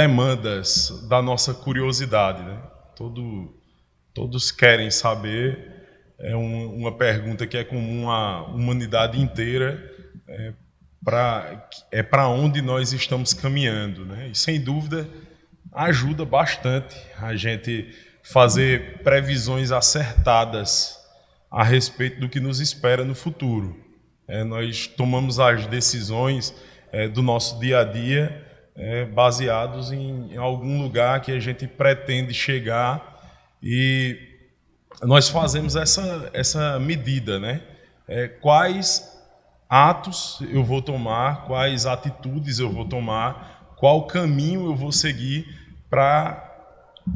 demandas da nossa curiosidade. Né? Todo, todos querem saber. É um, uma pergunta que é comum à humanidade inteira. É, para é onde nós estamos caminhando, né? E sem dúvida ajuda bastante a gente fazer previsões acertadas a respeito do que nos espera no futuro. É, nós tomamos as decisões é, do nosso dia a dia é, baseados em, em algum lugar que a gente pretende chegar e nós fazemos essa, essa medida, né? É, quais atos eu vou tomar, quais atitudes eu vou tomar, qual caminho eu vou seguir para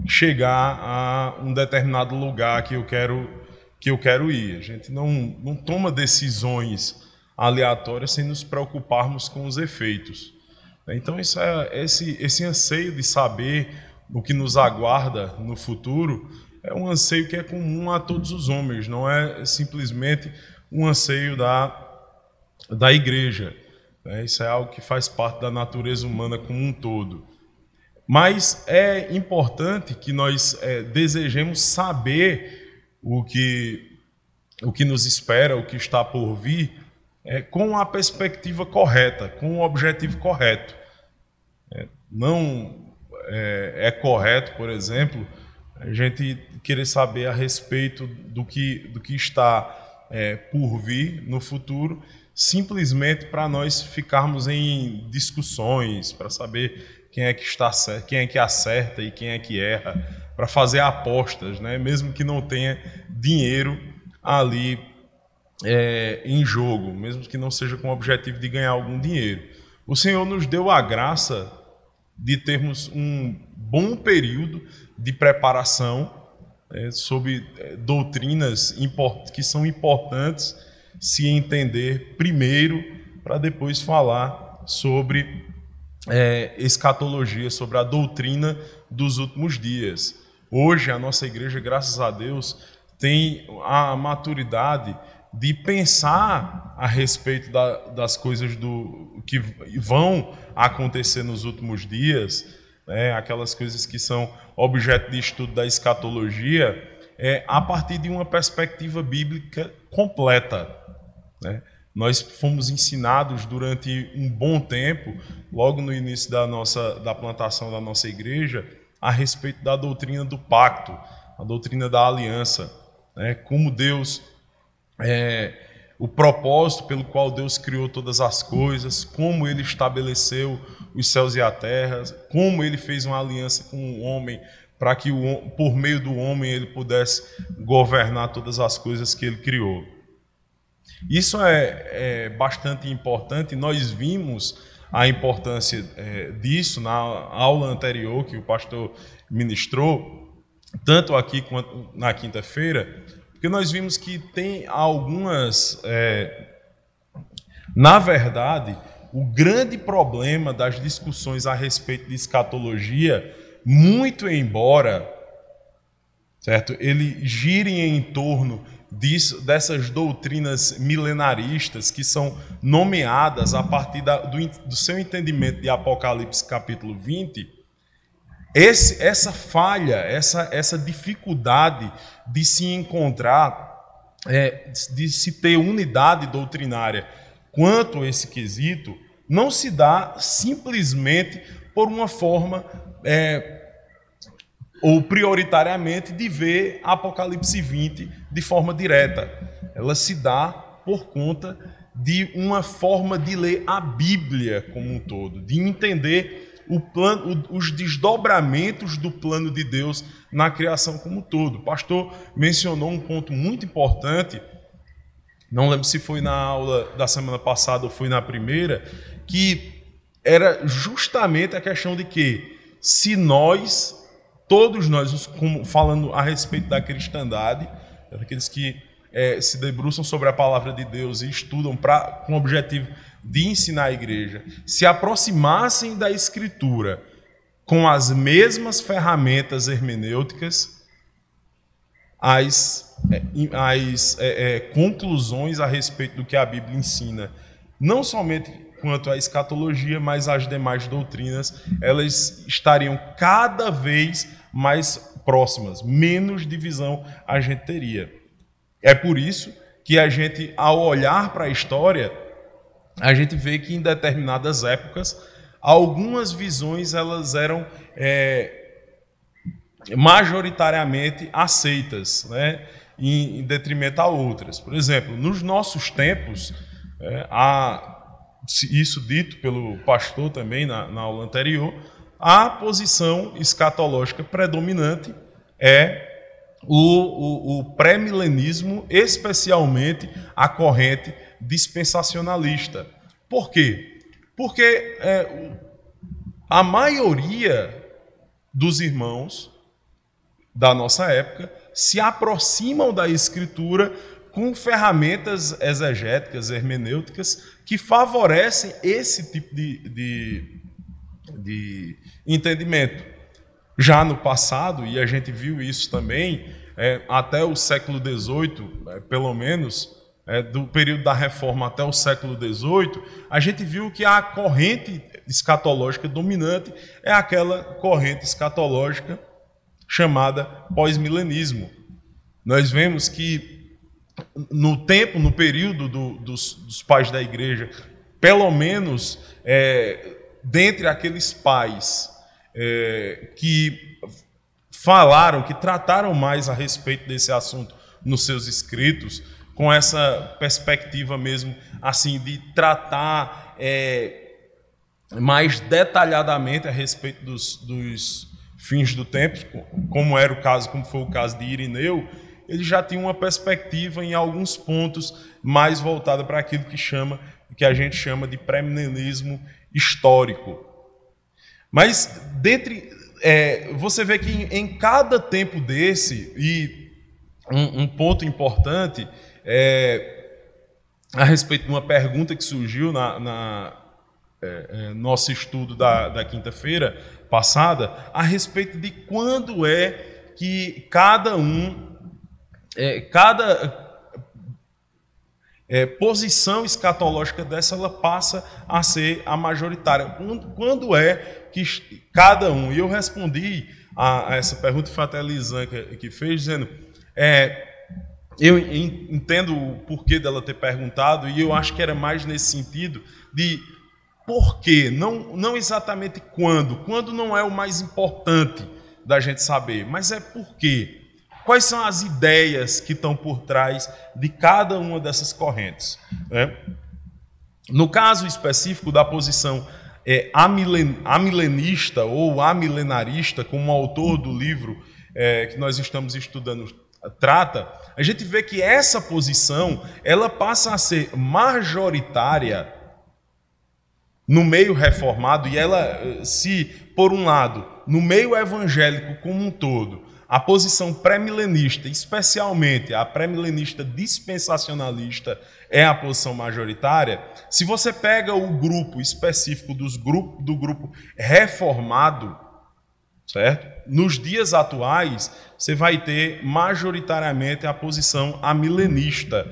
chegar a um determinado lugar que eu quero que eu quero ir. A gente não, não toma decisões aleatórias sem nos preocuparmos com os efeitos. Então isso é esse esse anseio de saber o que nos aguarda no futuro é um anseio que é comum a todos os homens, não é simplesmente um anseio da da igreja. Né? Isso é algo que faz parte da natureza humana como um todo. Mas é importante que nós é, desejemos saber o que, o que nos espera, o que está por vir, é, com a perspectiva correta, com o objetivo correto. É, não é, é, correto, por exemplo, a gente querer saber a respeito do que, do que está é, por vir no futuro simplesmente para nós ficarmos em discussões, para saber quem é que está quem é que acerta e quem é que erra, para fazer apostas, né? mesmo que não tenha dinheiro ali é, em jogo, mesmo que não seja com o objetivo de ganhar algum dinheiro. O Senhor nos deu a graça de termos um bom período de preparação é, sobre é, doutrinas que são importantes se entender primeiro, para depois falar sobre é, escatologia, sobre a doutrina dos últimos dias. Hoje, a nossa igreja, graças a Deus, tem a maturidade de pensar a respeito da, das coisas do que vão acontecer nos últimos dias, né, aquelas coisas que são objeto de estudo da escatologia, é, a partir de uma perspectiva bíblica completa. Né? Nós fomos ensinados durante um bom tempo, logo no início da nossa da plantação da nossa igreja, a respeito da doutrina do pacto, a doutrina da aliança, né? como Deus é, o propósito pelo qual Deus criou todas as coisas, como Ele estabeleceu os céus e a terra, como Ele fez uma aliança com o homem para que o, por meio do homem Ele pudesse governar todas as coisas que Ele criou. Isso é, é bastante importante. Nós vimos a importância é, disso na aula anterior que o pastor ministrou, tanto aqui quanto na quinta-feira, porque nós vimos que tem algumas. É, na verdade, o grande problema das discussões a respeito de escatologia, muito embora certo, ele gire em torno disso, dessas doutrinas milenaristas que são nomeadas a partir da, do, do, seu entendimento de Apocalipse capítulo 20, esse, essa falha, essa, essa dificuldade de se encontrar, é, de se ter unidade doutrinária quanto a esse quesito, não se dá simplesmente por uma forma é, ou prioritariamente de ver Apocalipse 20 de forma direta. Ela se dá por conta de uma forma de ler a Bíblia como um todo, de entender plano, os desdobramentos do plano de Deus na criação como um todo. O pastor mencionou um ponto muito importante, não lembro se foi na aula da semana passada ou foi na primeira, que era justamente a questão de que se nós todos nós, falando a respeito da cristandade, daqueles que é, se debruçam sobre a palavra de Deus e estudam pra, com o objetivo de ensinar a igreja, se aproximassem da Escritura com as mesmas ferramentas hermenêuticas, as, é, as é, é, conclusões a respeito do que a Bíblia ensina, não somente quanto à escatologia, mas as demais doutrinas elas estariam cada vez mais próximas, menos divisão a gente teria. É por isso que a gente, ao olhar para a história, a gente vê que em determinadas épocas algumas visões elas eram é, majoritariamente aceitas, né, em, em, detrimento a outras. Por exemplo, nos nossos tempos, é, há, isso dito pelo pastor também na, na aula anterior, a posição escatológica predominante é o, o, o pré-milenismo, especialmente a corrente dispensacionalista. Por quê? Porque é, a maioria dos irmãos da nossa época se aproximam da Escritura com ferramentas exegéticas, hermenêuticas, que favorecem esse tipo de, de, de entendimento. Já no passado, e a gente viu isso também, é, até o século XVIII, é, pelo menos, é, do período da reforma até o século XVIII, a gente viu que a corrente escatológica dominante é aquela corrente escatológica chamada pós-milenismo. Nós vemos que no tempo, no período do, dos, dos, pais da igreja, pelo menos é, dentre aqueles pais é, que falaram, que trataram mais a respeito desse assunto nos seus escritos, com essa perspectiva mesmo assim de tratar é, mais detalhadamente a respeito dos, dos fins do tempo, como era o caso, como foi o caso de Irineu, ele já tinha uma perspectiva em alguns pontos mais voltada para aquilo que chama, que a gente chama de premilenismo histórico. Mas dentre é, você vê que em, em, cada tempo desse e um, um ponto importante é, a respeito de uma pergunta que surgiu na, na é, é, nosso estudo da, da quinta-feira passada a respeito de quando é que cada um, é, cada é, posição escatológica dessa ela passa a ser a majoritária. Quando, quando é que cada um, e eu respondi a, a essa pergunta, foi até a que, que fez, dizendo, é, eu entendo o porquê dela ter perguntado, e eu acho que era mais nesse sentido de por quê, não, não exatamente quando, quando não é o mais importante da gente saber, mas é por quê. Quais são as ideias que estão por trás de cada uma dessas correntes? Né? No caso específico da posição é, amilen, amilenista ou amilenarista, como o autor do livro é, que nós estamos estudando trata, a gente vê que essa posição ela passa a ser majoritária no meio reformado e ela se, por um lado, no meio evangélico como um todo, a posição pré-milenista, especialmente a pré-milenista dispensacionalista, é a posição majoritária. Se você pega o grupo específico dos grupo, do grupo reformado, certo? Nos dias atuais, você vai ter majoritariamente a posição amilenista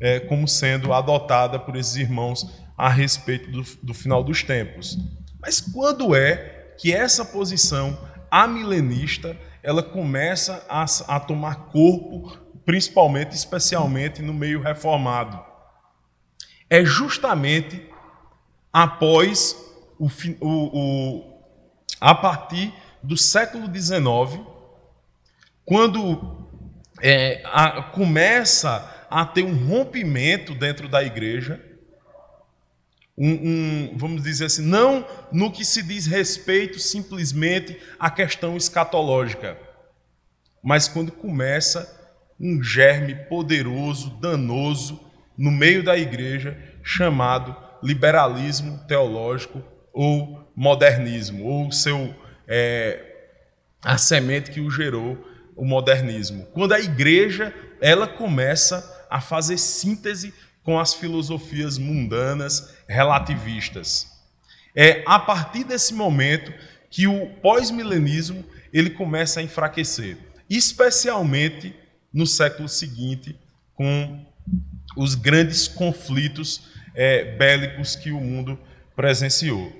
é, como sendo adotada por esses irmãos a respeito do, do final dos tempos. Mas quando é que essa posição amilenista ela começa a, a tomar corpo, principalmente, especialmente no meio reformado? É justamente após o, o, o a partir do século XIX, quando é, a, começa a ter um rompimento dentro da igreja, um, um, vamos dizer assim, não no que se diz respeito simplesmente à questão escatológica, mas quando começa um germe poderoso, danoso, no meio da igreja, chamado liberalismo teológico ou modernismo, ou seu é, a semente que o gerou, o modernismo. Quando a igreja ela começa a fazer síntese com as filosofias mundanas relativistas. É a partir desse momento que o pós-milenismo ele começa a enfraquecer, especialmente no século seguinte, com os grandes conflitos é, bélicos que o mundo presenciou.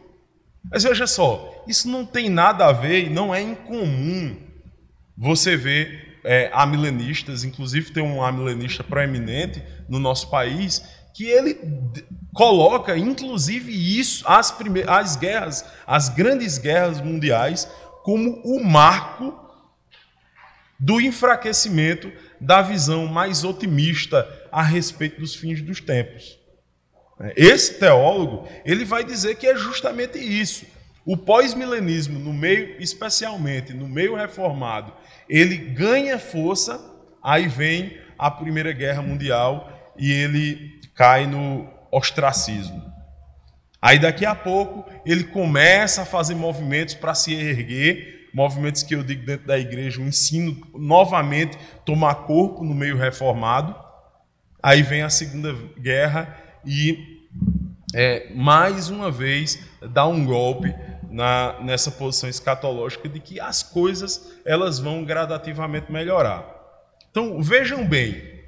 Mas veja só, isso não tem nada a ver e não é incomum você ver é, amilenistas, inclusive tem um amilenista proeminente no nosso país, que ele coloca, inclusive, isso, as, primeiras, as guerras, as grandes guerras mundiais, como o marco do enfraquecimento da visão mais otimista a respeito dos fins dos tempos. Esse teólogo, ele vai dizer que é justamente isso. O pós-milenismo, no meio, especialmente no meio reformado, ele ganha força, aí vem a Primeira Guerra Mundial e ele cai no ostracismo. Aí daqui a pouco ele começa a fazer movimentos para se erguer, movimentos que eu digo dentro da igreja, o ensino novamente tomar corpo no meio reformado. Aí vem a Segunda Guerra e é, mais uma vez dá um golpe na, nessa posição escatológica de que as coisas elas vão gradativamente melhorar. Então vejam bem,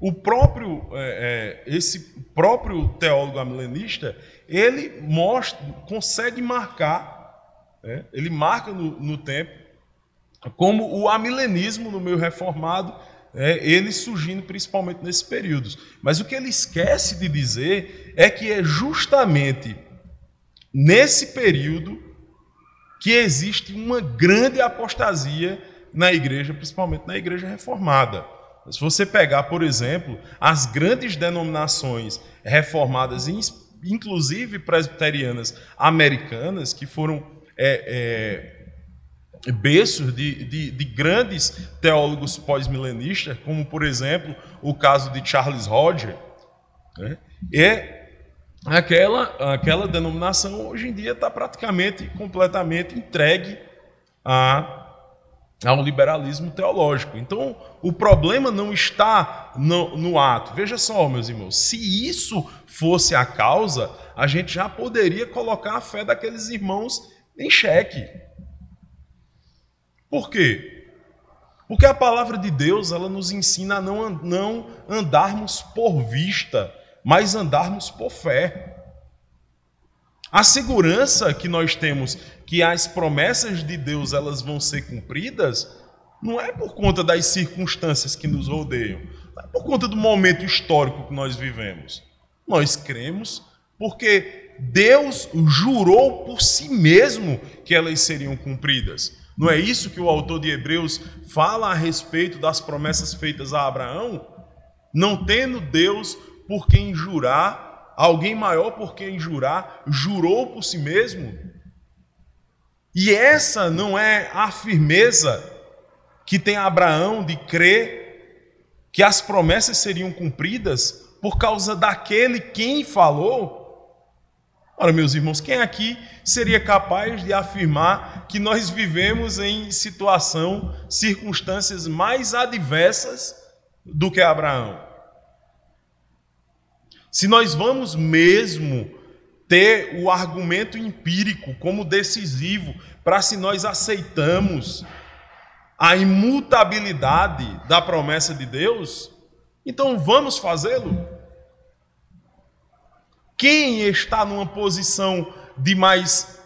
o próprio é, é, esse próprio teólogo amilenista ele mostra, consegue marcar, né, ele marca no, no tempo como o amilenismo no meio reformado é, ele surgindo principalmente nesses períodos. Mas o que ele esquece de dizer é que é justamente nesse período que existe uma grande apostasia na igreja, principalmente na igreja reformada. Se você pegar, por exemplo, as grandes denominações reformadas, inclusive presbiterianas americanas, que foram é, é, berços de, de, de, grandes teólogos pós-milenistas, como, por exemplo, o caso de Charles Roger, né? é aquela, aquela denominação hoje em dia está praticamente, completamente entregue a, ao liberalismo teológico. Então, o problema não está no, no ato. Veja só, meus irmãos, se isso fosse a causa, a gente já poderia colocar a fé daqueles irmãos em xeque. Por quê? Porque a palavra de Deus ela nos ensina a não, não andarmos por vista, mas andarmos por fé. A segurança que nós temos que as promessas de Deus elas vão ser cumpridas não é por conta das circunstâncias que nos rodeiam, não é por conta do momento histórico que nós vivemos. Nós cremos porque Deus jurou por si mesmo que elas seriam cumpridas. Não é isso que o autor de Hebreus fala a respeito das promessas feitas a Abraão? Não tendo Deus por quem jurar, alguém maior por quem jurar, jurou por si mesmo? E essa não é a firmeza que tem Abraão de crer que as promessas seriam cumpridas por causa daquele quem falou? Ora, meus irmãos, quem aqui seria capaz de afirmar que nós vivemos em situação, circunstâncias mais adversas do que Abraão? Se nós vamos mesmo ter o argumento empírico como decisivo para se nós aceitamos a imutabilidade da promessa de Deus, então vamos fazê-lo. Quem está numa posição de mais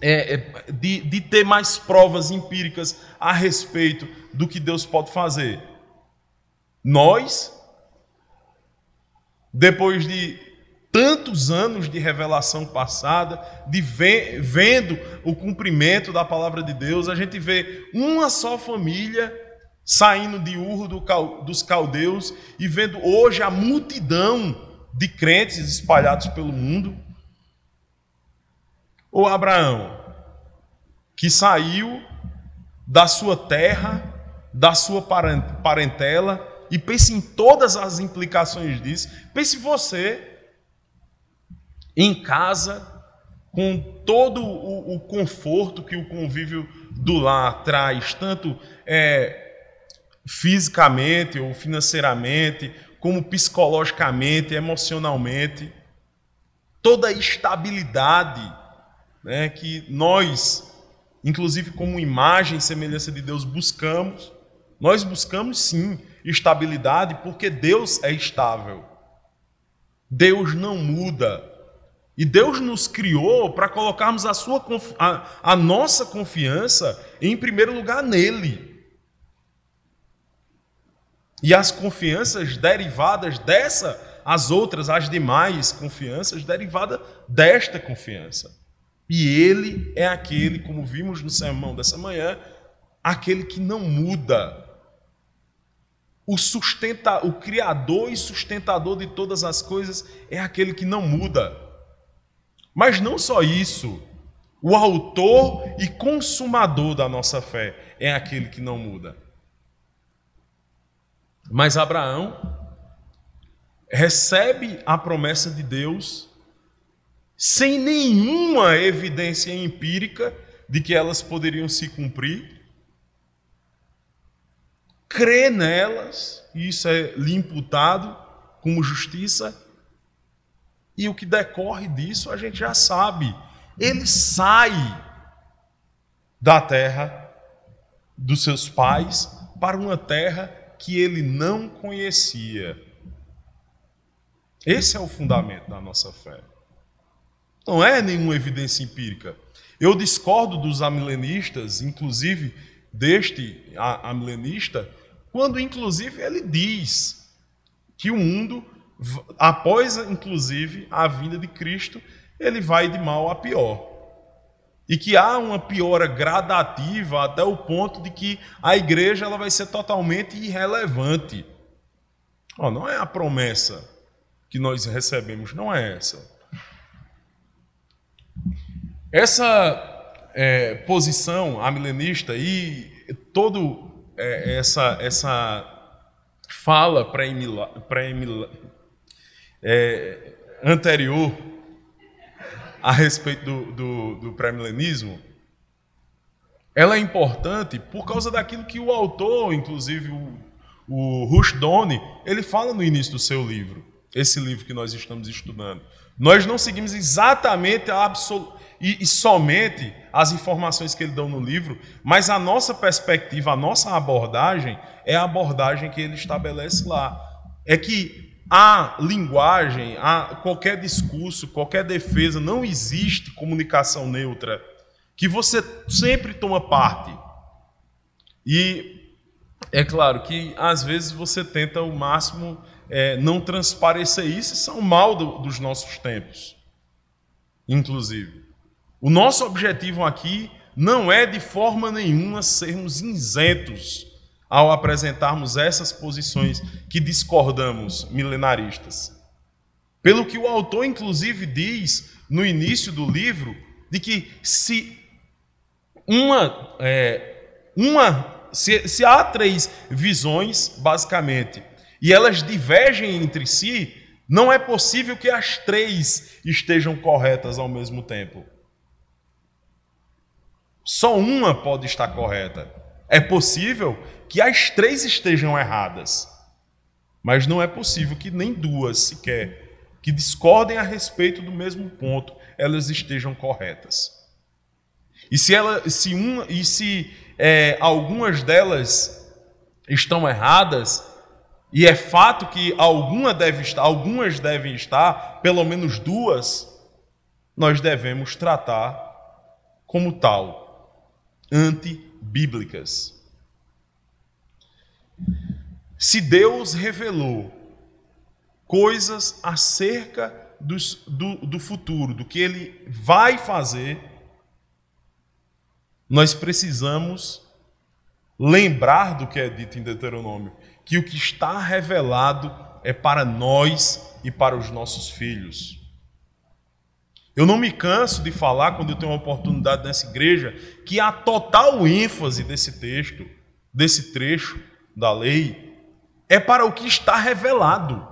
é, é, de, de ter mais provas empíricas a respeito do que Deus pode fazer? Nós, depois de tantos anos de revelação passada, de vendo o cumprimento da palavra de Deus, a gente vê uma só família saindo de Ur do, dos caldeus e vendo hoje a multidão de crentes espalhados pelo mundo. Ou Abraão, que saiu da sua terra, da sua parentela, e pense em todas as implicações disso. Pense você em casa, com todo o, o conforto que o convívio do lar traz, tanto é, fisicamente ou financeiramente, como psicologicamente, emocionalmente, toda a estabilidade né, que nós, inclusive como imagem e semelhança de Deus, buscamos. Nós buscamos sim estabilidade porque Deus é estável. Deus não muda. E Deus nos criou para colocarmos a, sua, a, a nossa confiança em primeiro lugar nele. E as confianças derivadas dessa, as outras, as demais confianças, derivadas desta confiança. E ele é aquele, como vimos no sermão dessa manhã, aquele que não muda. O, sustenta, o criador e sustentador de todas as coisas é aquele que não muda. Mas não só isso, o autor e consumador da nossa fé é aquele que não muda. Mas Abraão recebe a promessa de Deus sem nenhuma evidência empírica de que elas poderiam se cumprir, crê nelas, e isso é lhe imputado como justiça, e o que decorre disso a gente já sabe. Ele sai da terra dos seus pais para uma terra que ele não conhecia. Esse é o fundamento da nossa fé. Não é nenhuma evidência empírica. Eu discordo dos amilenistas, inclusive deste amilenista, quando inclusive ele diz que o mundo após, inclusive, a vinda de Cristo, ele vai de mal a pior. E que há uma piora gradativa até o ponto de que a igreja ela vai ser totalmente irrelevante. Oh, não é a promessa que nós recebemos, não é essa. Essa é, posição amilenista e todo é, essa, essa fala pré-milá é, anterior a respeito do, do, do pré-milenismo, ela é importante por causa daquilo que o autor, inclusive o, o Rushdoni, ele fala no início do seu livro, esse livro que nós estamos estudando. Nós não seguimos exatamente a absol... e, e somente as informações que ele dá no livro, mas a nossa perspectiva, a nossa abordagem é a abordagem que ele estabelece lá. É que a linguagem, a qualquer discurso, qualquer defesa, não existe comunicação neutra que você sempre toma parte. E é claro que às vezes você tenta o máximo é, não transparecer isso, isso é mal do, dos nossos tempos, inclusive. O nosso objetivo aqui não é de forma nenhuma sermos isentos ao apresentarmos essas posições que discordamos milenaristas. Pelo que o autor, inclusive, diz no início do livro, de que se uma, é, uma se, se há três visões, basicamente, e elas divergem entre si, não é possível que as três estejam corretas ao mesmo tempo. Só uma pode estar correta. É possível que as três estejam erradas, mas não é possível que nem duas sequer, que discordem a respeito do mesmo ponto, elas estejam corretas. E se, ela, se, uma, e se é, algumas delas estão erradas, e é fato que alguma deve estar, algumas devem estar, pelo menos duas, nós devemos tratar como tal, antibíblicas. Se Deus revelou coisas acerca dos, do, do futuro, do que Ele vai fazer, nós precisamos lembrar do que é dito em Deuteronômio, que o que está revelado é para nós e para os nossos filhos. Eu não me canso de falar, quando eu tenho uma oportunidade nessa igreja, que a total ênfase desse texto, desse trecho, da lei é para o que está revelado.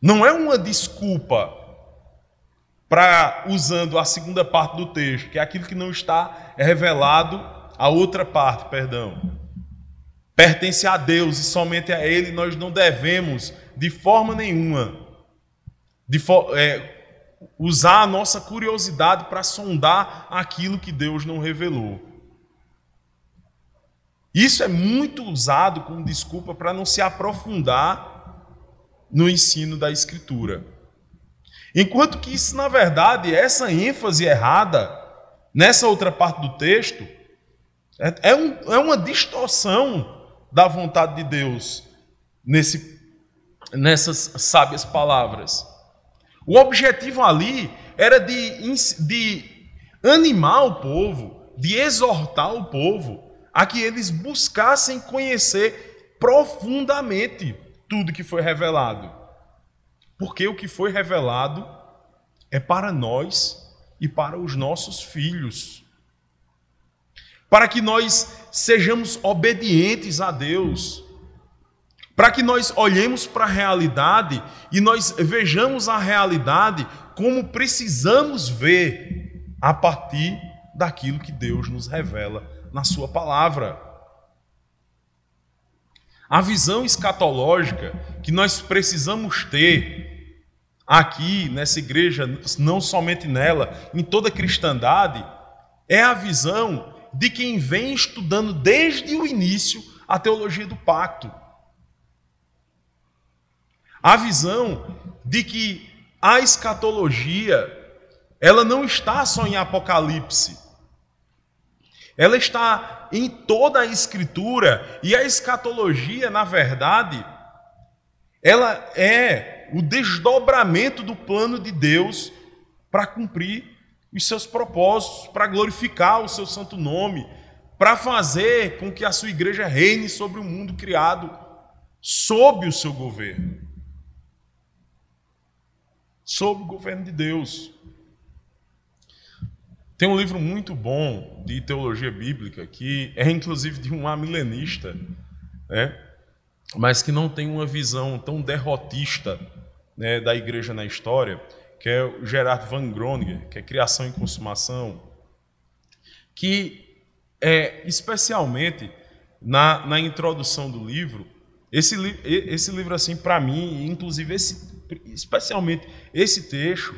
Não é uma desculpa para usando a segunda parte do texto, que é aquilo que não está revelado, a outra parte, perdão. Pertence a Deus e somente a Ele nós não devemos, de forma nenhuma, de, é, usar a nossa curiosidade para sondar aquilo que Deus não revelou. Isso é muito usado como desculpa para não se aprofundar no ensino da Escritura. Enquanto que isso, na verdade, essa ênfase errada nessa outra parte do texto é, é, um, é uma distorção da vontade de Deus nesse, nessas sábias palavras. O objetivo ali era de, de animar o povo, de exortar o povo a que eles buscassem conhecer profundamente tudo que foi revelado. Porque o que foi revelado é para nós e para os nossos filhos. Para que nós sejamos obedientes a Deus. Para que nós olhemos para a realidade e nós vejamos a realidade como precisamos ver a partir daquilo que Deus nos revela na Sua palavra. A visão escatológica que nós precisamos ter aqui nessa igreja, não somente nela, em toda a cristandade, é a visão de quem vem estudando desde o início a teologia do pacto. A visão de que a escatologia ela não está só em Apocalipse. Ela está em toda a Escritura e a escatologia, na verdade, ela é o desdobramento do plano de Deus para cumprir os seus propósitos, para glorificar o seu santo nome, para fazer com que a sua igreja reine sobre o mundo criado sob o seu governo. Sob o governo de Deus. Tem um livro muito bom de teologia bíblica, que é inclusive de um amilenista, né? mas que não tem uma visão tão derrotista né, da igreja na história, que é o Gerard Van Groninger, que é Criação e Consumação, que é especialmente na, na introdução do livro, esse, esse livro, assim, para mim, inclusive esse, especialmente esse texto,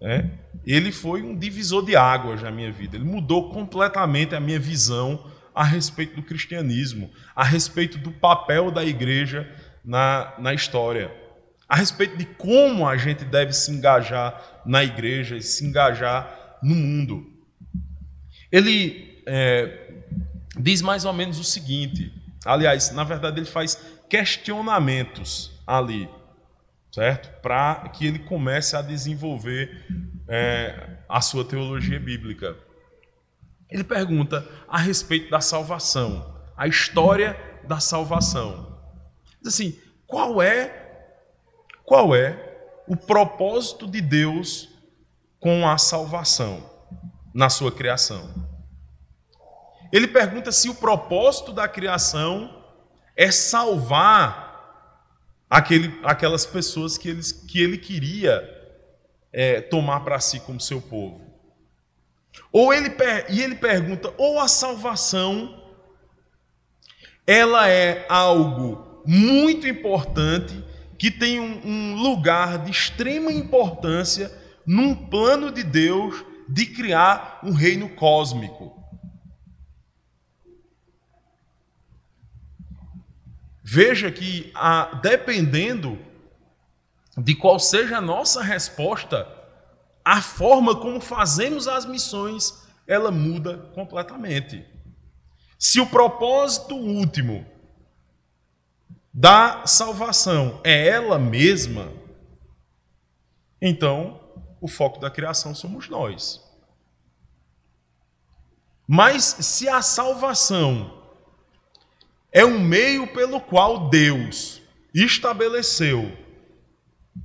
né? ele foi um divisor de águas na minha vida. Ele mudou completamente a minha visão a respeito do cristianismo, a respeito do papel da igreja na, na história, a respeito de como a gente deve se engajar na igreja e se engajar no mundo. Ele é, diz mais ou menos o seguinte: aliás, na verdade, ele faz questionamentos ali certo? Para que ele comece a desenvolver é, a sua teologia bíblica. Ele pergunta a respeito da salvação, a história da salvação. Diz assim: qual é qual é o propósito de Deus com a salvação na sua criação? Ele pergunta se o propósito da criação é salvar aquele, aquelas pessoas que, eles, que ele queria é, tomar para si como seu povo. Ou ele e ele pergunta: ou a salvação ela é algo muito importante que tem um, um lugar de extrema importância num plano de Deus de criar um reino cósmico. Veja que, a, dependendo de qual seja a nossa resposta, a forma como fazemos as missões, ela muda completamente. Se o propósito último da salvação é ela mesma, então o foco da criação somos nós. Mas se a salvação é um meio pelo qual Deus estabeleceu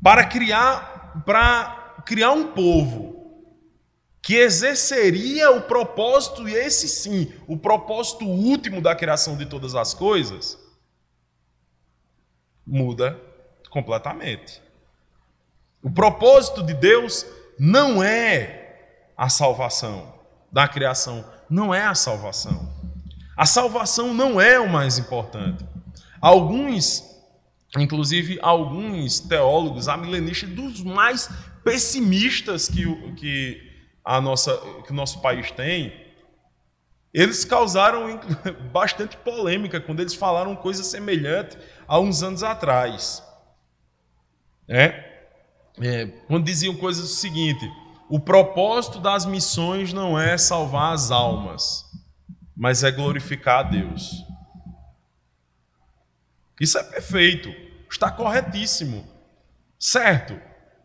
para criar para criar um povo que exerceria o propósito, e esse sim, o propósito último da criação de todas as coisas, muda completamente. O propósito de Deus não é a salvação da criação, não é a salvação. A salvação não é o mais importante. Alguns, inclusive alguns teólogos amilenistas dos mais pessimistas que, que, a nossa, que o nosso país tem, eles causaram bastante polêmica quando eles falaram coisa semelhante há uns anos atrás. É? é, quando diziam coisas o seguinte: o propósito das missões não é salvar as almas, mas é glorificar a Deus. Isso é perfeito, está corretíssimo, certo?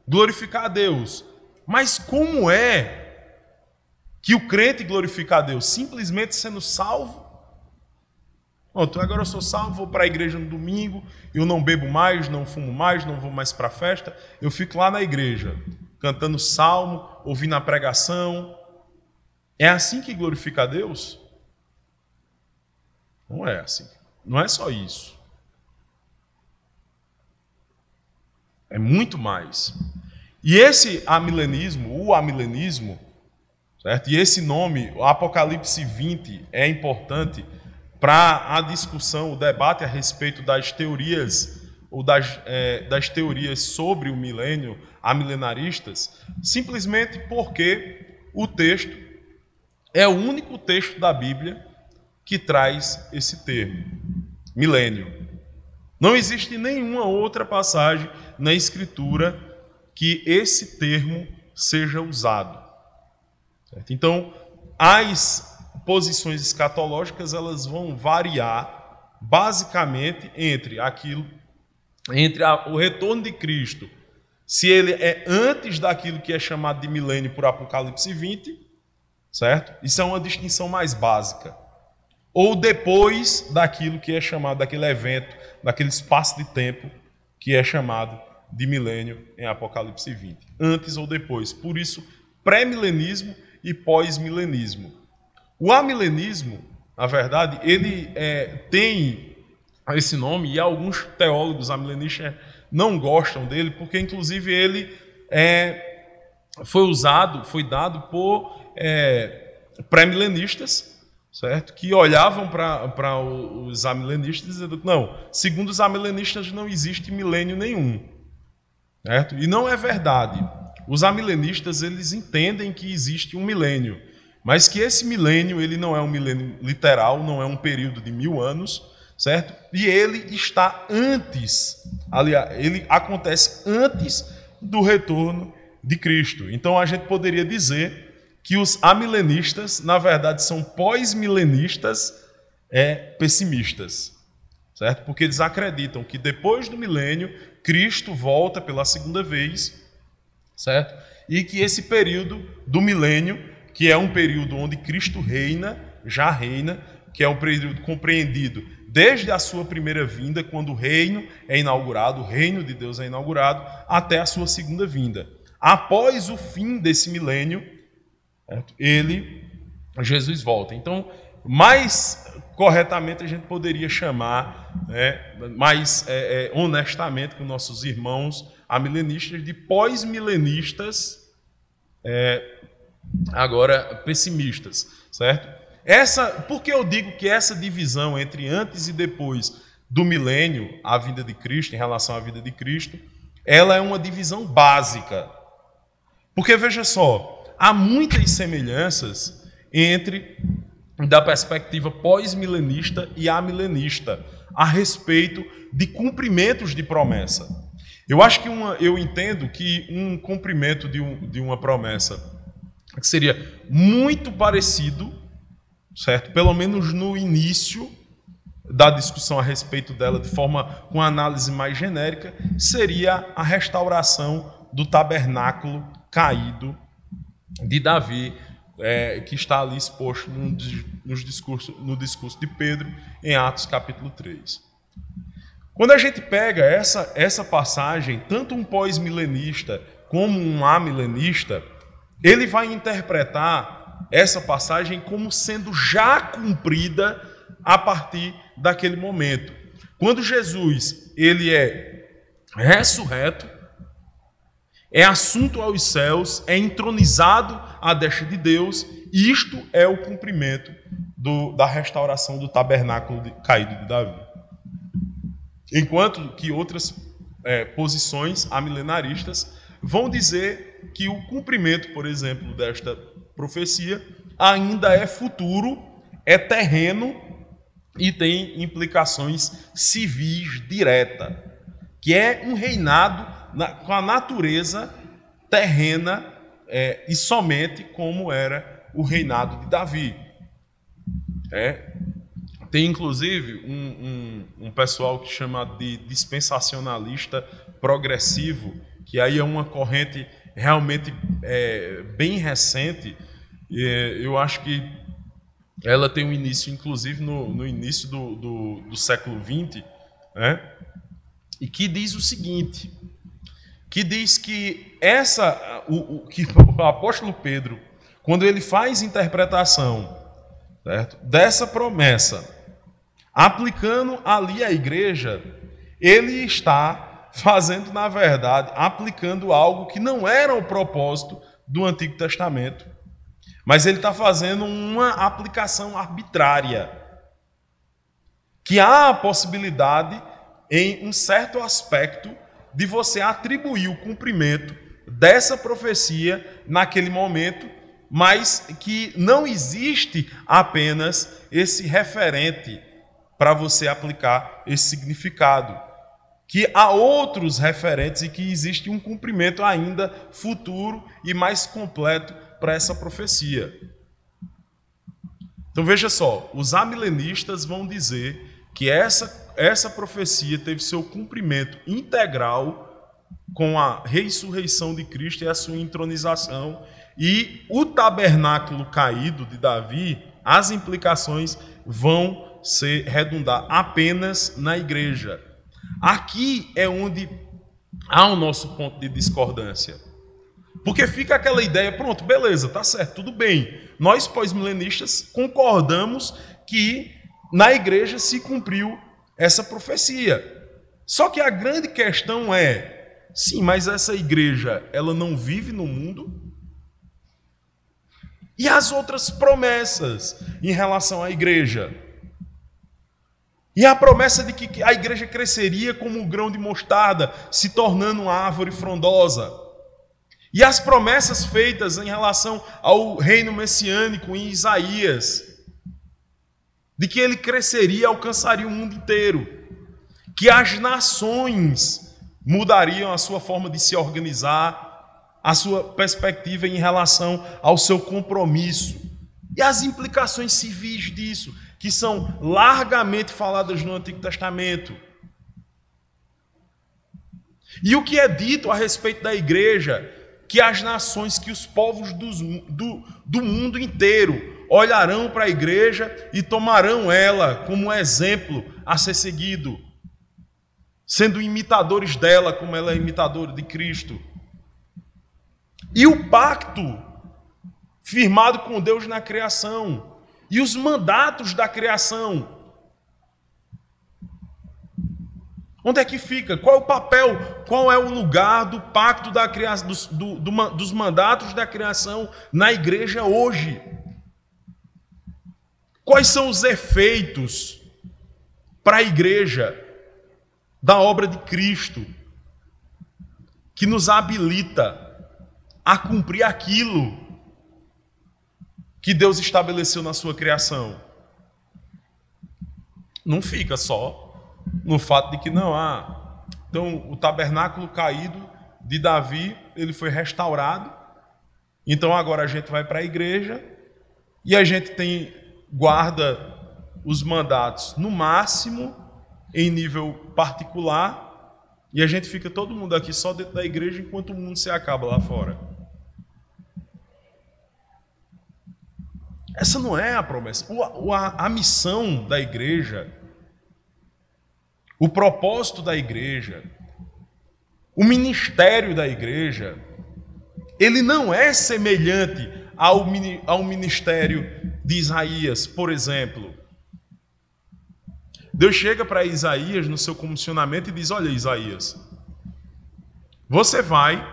Glorificar a Deus. Mas como é que o crente glorifica a Deus? Simplesmente sendo salvo? Pronto, agora eu sou salvo, vou para a igreja no domingo, eu não bebo mais, não fumo mais, não vou mais para a festa, eu fico lá na igreja, cantando salmo, ouvindo a pregação. É assim que glorifica a Deus? Não é assim. Não é só isso. É muito mais. E esse amilenismo, o amilenismo, certo? E esse nome, Apocalipse 20, é importante para a discussão, o debate a respeito das teorias ou das, é, das teorias sobre o milênio, amilenaristas, simplesmente porque o texto é o único texto da Bíblia que traz esse termo, milênio. Não existe nenhuma outra passagem na Escritura que esse termo seja usado. Certo? Então, as posições escatológicas elas vão variar basicamente entre aquilo entre a, o retorno de Cristo, se ele é antes daquilo que é chamado de milênio por Apocalipse 20, certo? Isso é uma distinção mais básica. Ou depois daquilo que é chamado daquele evento, daquele espaço de tempo que é chamado de milênio em Apocalipse 20. Antes ou depois. Por isso, pré-milenismo e pós-milenismo. O amilenismo, na verdade, ele é, tem esse nome e alguns teólogos amilenistas não gostam dele, porque inclusive ele é, foi usado, foi dado por é, pré-milenistas, certo? Que olhavam para os amilenistas diziam, não, segundo os amilenistas não existe milênio nenhum, certo? E não é verdade. Os amilenistas eles entendem que existe um milênio, mas que esse milênio ele não é um milênio literal, não é um período de mil anos, certo? E ele está antes, aliás, ele acontece antes do retorno de Cristo. Então a gente poderia dizer que os amilenistas, na verdade, são pós-milenistas é, pessimistas, certo? Porque eles acreditam que depois do milênio Cristo volta pela segunda vez, certo? E que esse período do milênio que é um período onde Cristo reina, já reina, que é um período compreendido desde a sua primeira vinda, quando o reino é inaugurado, o reino de Deus é inaugurado, até a sua segunda vinda. Após o fim desse milênio, ele, Jesus volta. Então, mais corretamente a gente poderia chamar, né, mais é, é, honestamente com nossos irmãos amilenistas, de pós-milenistas é, agora pessimistas, certo? Essa, por que eu digo que essa divisão entre antes e depois do milênio, a vida de Cristo, em relação à vida de Cristo, ela é uma divisão básica. Porque veja só, há muitas semelhanças entre da perspectiva pós-milenista e amilenista a respeito de cumprimentos de promessa. Eu acho que uma, eu entendo que um cumprimento de, um, de uma promessa que seria muito parecido, certo? Pelo menos no início da discussão a respeito dela, de forma com análise mais genérica, seria a restauração do tabernáculo caído de Davi, é, que está ali exposto no, nos discurso, no discurso de Pedro, em Atos capítulo 3. Quando a gente pega essa, essa passagem, tanto um pós-milenista como um amilenista, ele vai interpretar essa passagem como sendo já cumprida a partir daquele momento. Quando Jesus ele é ressurreto, é assunto aos céus, é entronizado à destra de Deus, isto é o cumprimento do, da restauração do tabernáculo de, caído de Davi. Enquanto que outras é, posições amilenaristas vão dizer que o cumprimento, por exemplo, desta profecia ainda é futuro, é terreno e tem implicações civis direta, que é um reinado na, com a natureza terrena é, e somente como era o reinado de Davi. É, tem inclusive um, um, um, pessoal que chama de dispensacionalista progressivo, que aí é uma corrente realmente é, bem recente. Eu acho que ela tem um início, inclusive, no, no início do, do, do século XX, né? e que diz o seguinte: que diz que essa, o, o, que o apóstolo Pedro, quando ele faz interpretação certo, dessa promessa, aplicando ali a igreja, ele está fazendo, na verdade, aplicando algo que não era o propósito do Antigo Testamento, mas ele está fazendo uma aplicação arbitrária. Que há a possibilidade, em um certo aspecto, de você atribuir o cumprimento dessa profecia naquele momento, mas que não existe apenas esse referente para você aplicar esse significado. Que há outros referentes e que existe um cumprimento ainda futuro e mais completo para essa profecia. Então veja só, os amilenistas vão dizer que essa, essa profecia teve seu cumprimento integral com a ressurreição de Cristo e a sua entronização, e o tabernáculo caído de Davi, as implicações vão se redundar apenas na igreja. Aqui é onde há o nosso ponto de discordância. Porque fica aquela ideia, pronto, beleza, tá certo, tudo bem. Nós pós-milenistas concordamos que na igreja se cumpriu essa profecia. Só que a grande questão é, sim, mas essa igreja, ela não vive no mundo? E as outras promessas em relação à igreja? E a promessa de que a igreja cresceria como um grão de mostarda, se tornando uma árvore frondosa. E as promessas feitas em relação ao reino messiânico em Isaías, de que ele cresceria e alcançaria o mundo inteiro, que as nações mudariam a sua forma de se organizar, a sua perspectiva em relação ao seu compromisso, e as implicações civis disso que são largamente faladas no Antigo Testamento. E o que é dito a respeito da igreja, que as nações, que os povos do, do, do mundo inteiro olharão para a igreja e tomarão ela como exemplo a ser seguido, sendo imitadores dela, como ela é imitadora de Cristo. E o pacto firmado com Deus na criação, e os mandatos da criação. Onde é que fica? Qual é o papel? Qual é o lugar do pacto da criação, dos, do, do, dos mandatos da criação na igreja hoje? Quais são os efeitos para a igreja da obra de Cristo que nos habilita a cumprir aquilo que Deus estabeleceu na sua criação. Não fica só no fato de que não há. Ah, então, o tabernáculo caído de Davi, ele foi restaurado. Então, agora a gente vai para a igreja e a gente tem guarda os mandatos no máximo em nível particular e a gente fica todo mundo aqui só dentro da igreja enquanto o mundo se acaba lá fora. Essa não é a promessa. O, a, a missão da igreja, o propósito da igreja, o ministério da igreja, ele não é semelhante ao, ao ministério de Isaías, por exemplo. Deus chega para Isaías no seu comissionamento e diz: Olha, Isaías, você vai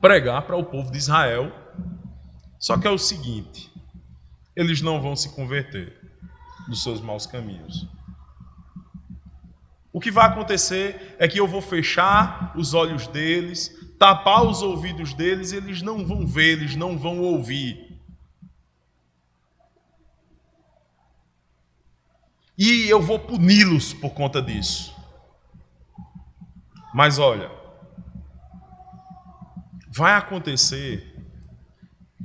pregar para o povo de Israel, só que é o seguinte: eles não vão se converter dos seus maus caminhos. O que vai acontecer é que eu vou fechar os olhos deles, tapar os ouvidos deles, eles não vão ver, eles não vão ouvir. E eu vou puni-los por conta disso. Mas olha, vai acontecer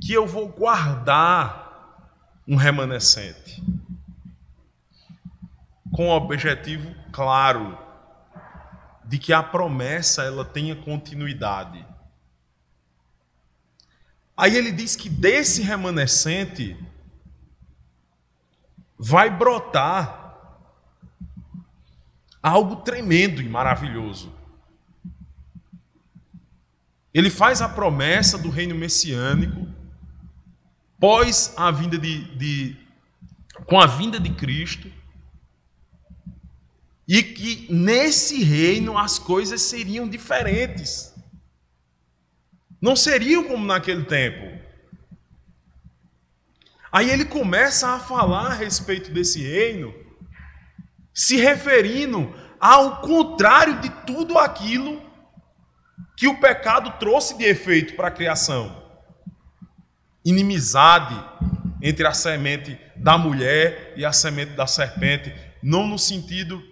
que eu vou guardar um remanescente com o objetivo claro de que a promessa ela tenha continuidade. Aí ele diz que desse remanescente vai brotar algo tremendo e maravilhoso. Ele faz a promessa do reino messiânico pós a vinda de, de com a vinda de Cristo e que nesse reino as coisas seriam diferentes. Não seriam como naquele tempo. Aí ele começa a falar a respeito desse reino, se referindo ao contrário de tudo aquilo que o pecado trouxe de efeito para a criação. Inimizade entre a semente da mulher e a semente da serpente, não no sentido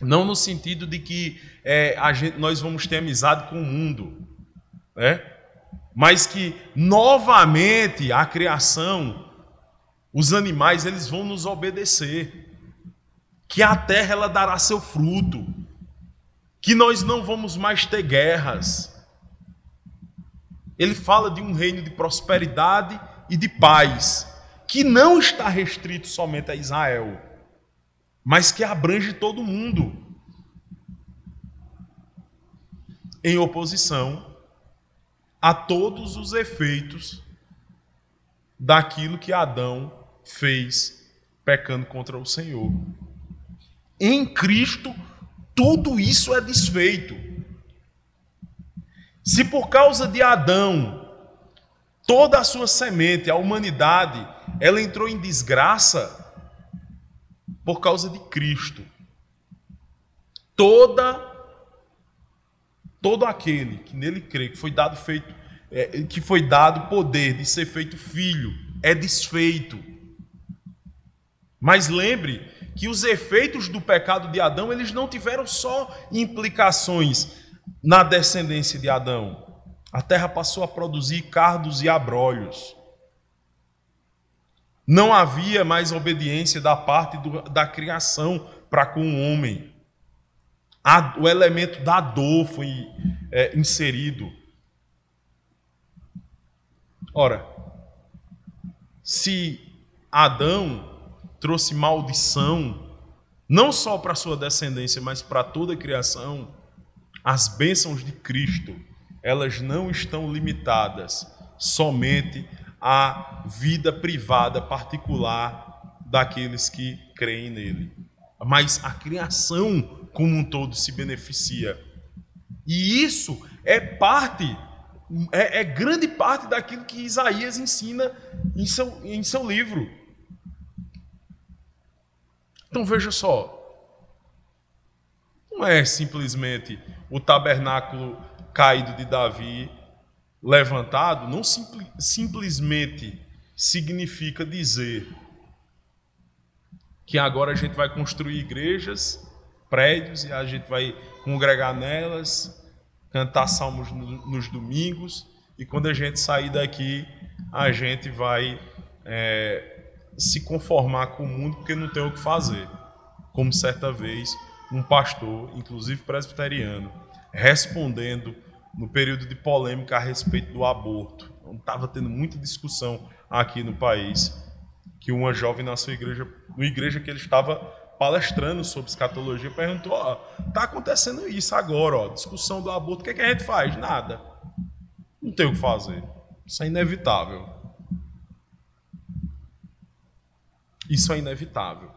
não no sentido de que é, gente, nós vamos ter amizade com o mundo, né? mas que novamente a criação, os animais, eles vão nos obedecer, que a terra ela dará seu fruto, que nós não vamos mais ter guerras. Ele fala de um reino de prosperidade e de paz, que não está restrito somente a Israel, mas que abrange todo mundo. Em oposição a todos os efeitos daquilo que Adão fez pecando contra o Senhor. Em Cristo, tudo isso é desfeito. Se por causa de Adão, toda a sua semente, a humanidade, ela entrou em desgraça por causa de Cristo. Toda todo aquele que nele crê, que foi dado feito, é, que foi dado poder de ser feito filho, é desfeito. Mas lembre que os efeitos do pecado de Adão, eles não tiveram só implicações na descendência de Adão. A terra passou a produzir cardos e abrolhos. Não havia mais obediência da parte do, da criação para com o homem a, o elemento da dor foi é, inserido. Ora, se Adão trouxe maldição, não só para sua descendência, mas para toda a criação, as bênçãos de Cristo, elas não estão limitadas somente à vida privada particular daqueles que creem nele, mas a criação como um todo se beneficia. E isso é parte, é, é grande parte daquilo que Isaías ensina em seu, em seu livro. Então veja só, não é simplesmente o tabernáculo caído de Davi levantado, não simplesmente significa dizer que agora a gente vai construir igrejas prédios e a gente vai congregar nelas, cantar salmos nos domingos e quando a gente sair daqui, a gente vai é, se conformar com o mundo porque não tem o que fazer. Como certa vez um pastor, inclusive presbiteriano, respondendo no período de polêmica a respeito do aborto. Estava tendo muita discussão aqui no país que uma jovem na sua igreja, na igreja que ele estava palestrando sobre escatologia, perguntou: ó, tá acontecendo isso agora, ó, discussão do aborto, o que, é que a gente faz? Nada. Não tem o que fazer. Isso é inevitável. Isso é inevitável.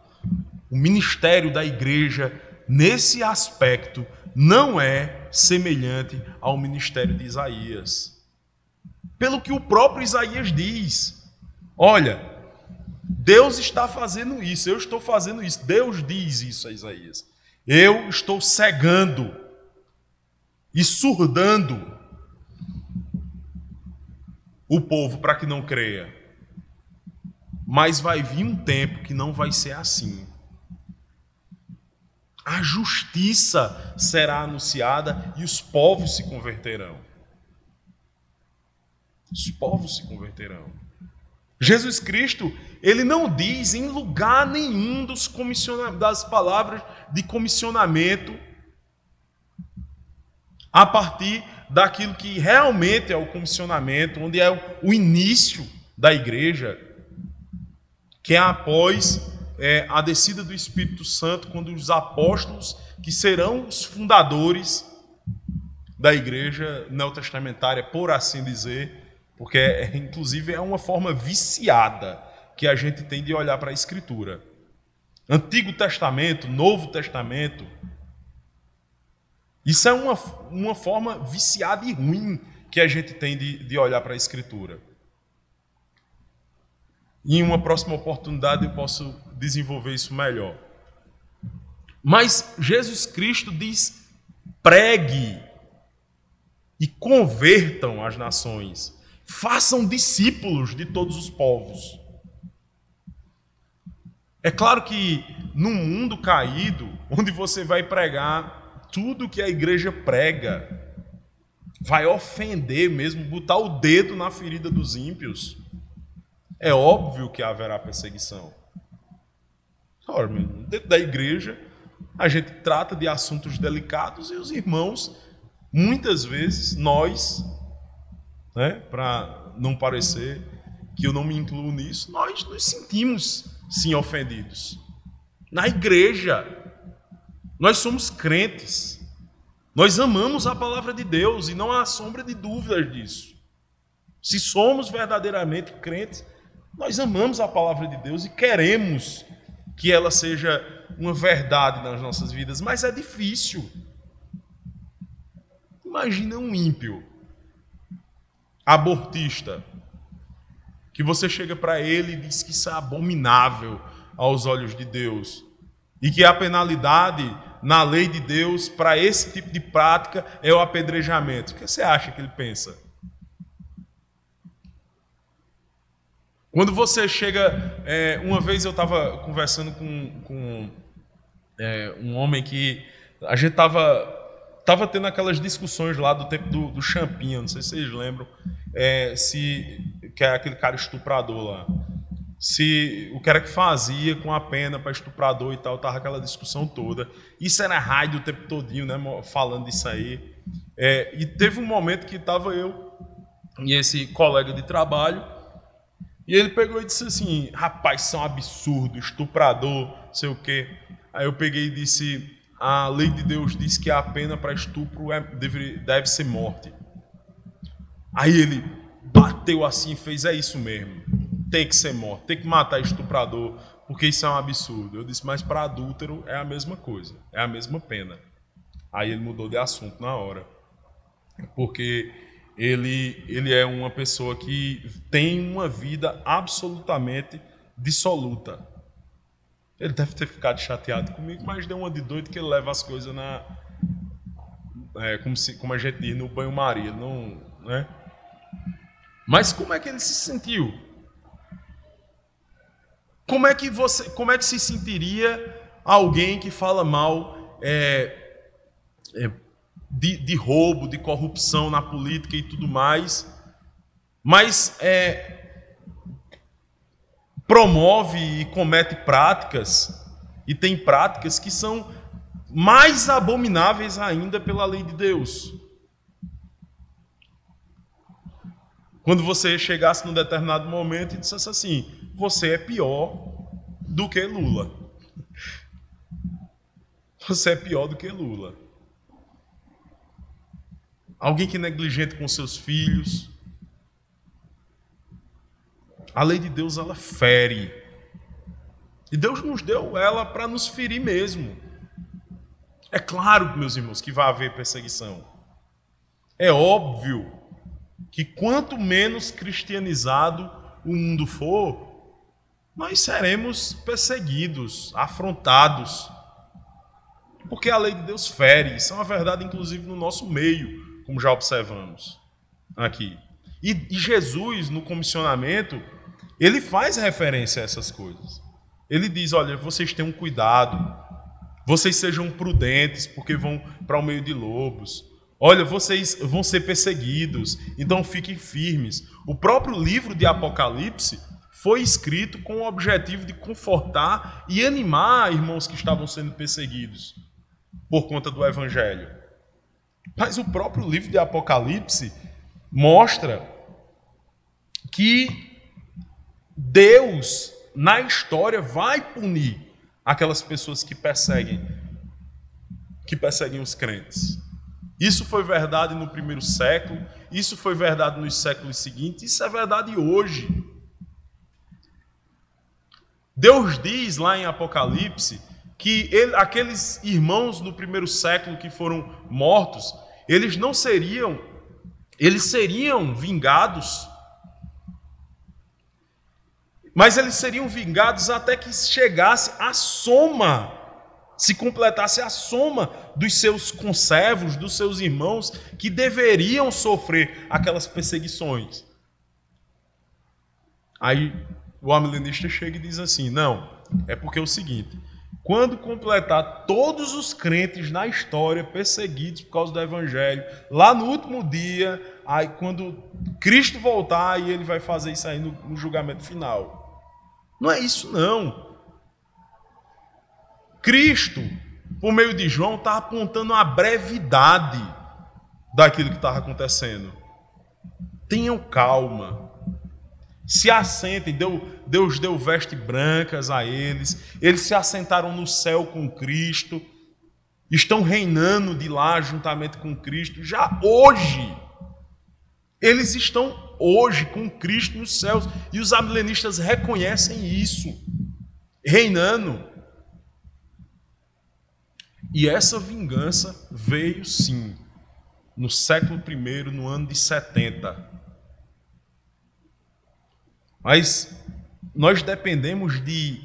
O ministério da igreja, nesse aspecto, não é semelhante ao ministério de Isaías. Pelo que o próprio Isaías diz: olha, Deus está fazendo isso, eu estou fazendo isso. Deus diz isso a Isaías. Eu estou cegando e surdando o povo para que não creia. Mas vai vir um tempo que não vai ser assim. A justiça será anunciada e os povos se converterão. Os povos se converterão. Jesus Cristo, ele não diz em lugar nenhum dos das palavras de comissionamento a partir daquilo que realmente é o comissionamento, onde é o início da igreja, que é após é, a descida do Espírito Santo, quando os apóstolos, que serão os fundadores da igreja neotestamentária, por assim dizer, porque é, inclusive é uma forma viciada que a gente tem de olhar para a Escritura. Antigo Testamento, Novo Testamento, isso é uma, uma forma viciada e ruim que a gente tem de, de olhar para a Escritura. Em uma próxima oportunidade eu posso desenvolver isso melhor. Mas Jesus Cristo diz: pregue e convertam as nações, façam discípulos de todos os povos. É claro que num mundo caído, onde você vai pregar tudo que a igreja prega, vai ofender mesmo, botar o dedo na ferida dos ímpios, é óbvio que haverá perseguição. Ora, dentro da igreja, a gente trata de assuntos delicados e os irmãos, muitas vezes, nós, né, para não parecer que eu não me incluo nisso, nós nos sentimos sim ofendidos. Na igreja, nós somos crentes. Nós amamos a palavra de Deus e não há sombra de dúvidas disso. Se somos verdadeiramente crentes, nós amamos a palavra de Deus e queremos que ela seja uma verdade nas nossas vidas, mas é difícil. Imagina um ímpio, abortista, que você chega para ele e diz que isso é abominável aos olhos de Deus e que a penalidade na lei de Deus para esse tipo de prática é o apedrejamento. O que você acha que ele pensa? Quando você chega. É, uma vez eu estava conversando com, com é, um homem que. A gente estava tava tendo aquelas discussões lá do tempo do, do Champinha, não sei se vocês lembram, é, se, que é aquele cara estuprador lá. Se o era que fazia com a pena para estuprador e tal, tava aquela discussão toda. Isso era rádio o tempo todinho, né, falando disso aí. É, e teve um momento que estava eu e esse colega de trabalho e ele pegou e disse assim: rapaz, isso é um absurdo, estuprador, sei o quê. Aí eu peguei e disse: a lei de Deus diz que a pena para estupro é, deve, deve ser morte. Aí ele bateu assim e fez: é isso mesmo, tem que ser morte, tem que matar estuprador, porque isso é um absurdo. Eu disse: mas para adúltero é a mesma coisa, é a mesma pena. Aí ele mudou de assunto na hora, porque ele, ele é uma pessoa que tem uma vida absolutamente dissoluta. Ele deve ter ficado chateado comigo, mas deu uma de doido que ele leva as coisas na. É, como, se, como a gente diz, no banho-maria. Não, né? Mas como é que ele se sentiu? Como é que você, como é que se sentiria alguém que fala mal é, é, de, de roubo, de corrupção na política e tudo mais, mas é, promove e comete práticas, e tem práticas que são mais abomináveis ainda pela lei de Deus. Quando você chegasse num determinado momento e dissesse assim: você é pior do que Lula. Você é pior do que Lula alguém que é negligente com seus filhos. A lei de Deus ela fere. E Deus nos deu ela para nos ferir mesmo. É claro, meus irmãos, que vai haver perseguição. É óbvio que quanto menos cristianizado o mundo for, nós seremos perseguidos, afrontados. Porque a lei de Deus fere, isso é uma verdade, inclusive, no nosso meio como já observamos aqui. E, e Jesus, no comissionamento, ele faz referência a essas coisas. Ele diz: olha, vocês tenham cuidado, vocês sejam prudentes, porque vão para o meio de lobos. Olha, vocês vão ser perseguidos, então fiquem firmes. O próprio livro de Apocalipse foi escrito com o objetivo de confortar e animar irmãos que estavam sendo perseguidos por conta do evangelho. Mas o próprio livro de Apocalipse mostra que Deus, na história, vai punir aquelas pessoas que perseguem que perseguem os crentes. Isso foi verdade no primeiro século, isso foi verdade nos séculos seguintes, isso é verdade hoje. Deus diz lá em Apocalipse que ele, aqueles irmãos do primeiro século que foram mortos, eles não seriam, eles seriam vingados, mas eles seriam vingados até que chegasse a soma, se completasse a soma dos seus conservos, dos seus irmãos que deveriam sofrer aquelas perseguições. Aí o amilenista chega e diz assim: não, é porque é o seguinte. Quando completar todos os crentes na história perseguidos por causa do evangelho, lá no último dia, aí quando Cristo voltar, aí ele vai fazer isso aí no, no julgamento final. Não é isso não. Cristo, por meio de João, está apontando a brevidade daquilo que estava acontecendo. Tenham calma se assentem, Deus deu vestes brancas a eles, eles se assentaram no céu com Cristo, estão reinando de lá juntamente com Cristo, já hoje. Eles estão hoje com Cristo nos céus, e os amilenistas reconhecem isso, reinando. E essa vingança veio sim, no século I, no ano de 70 mas nós dependemos de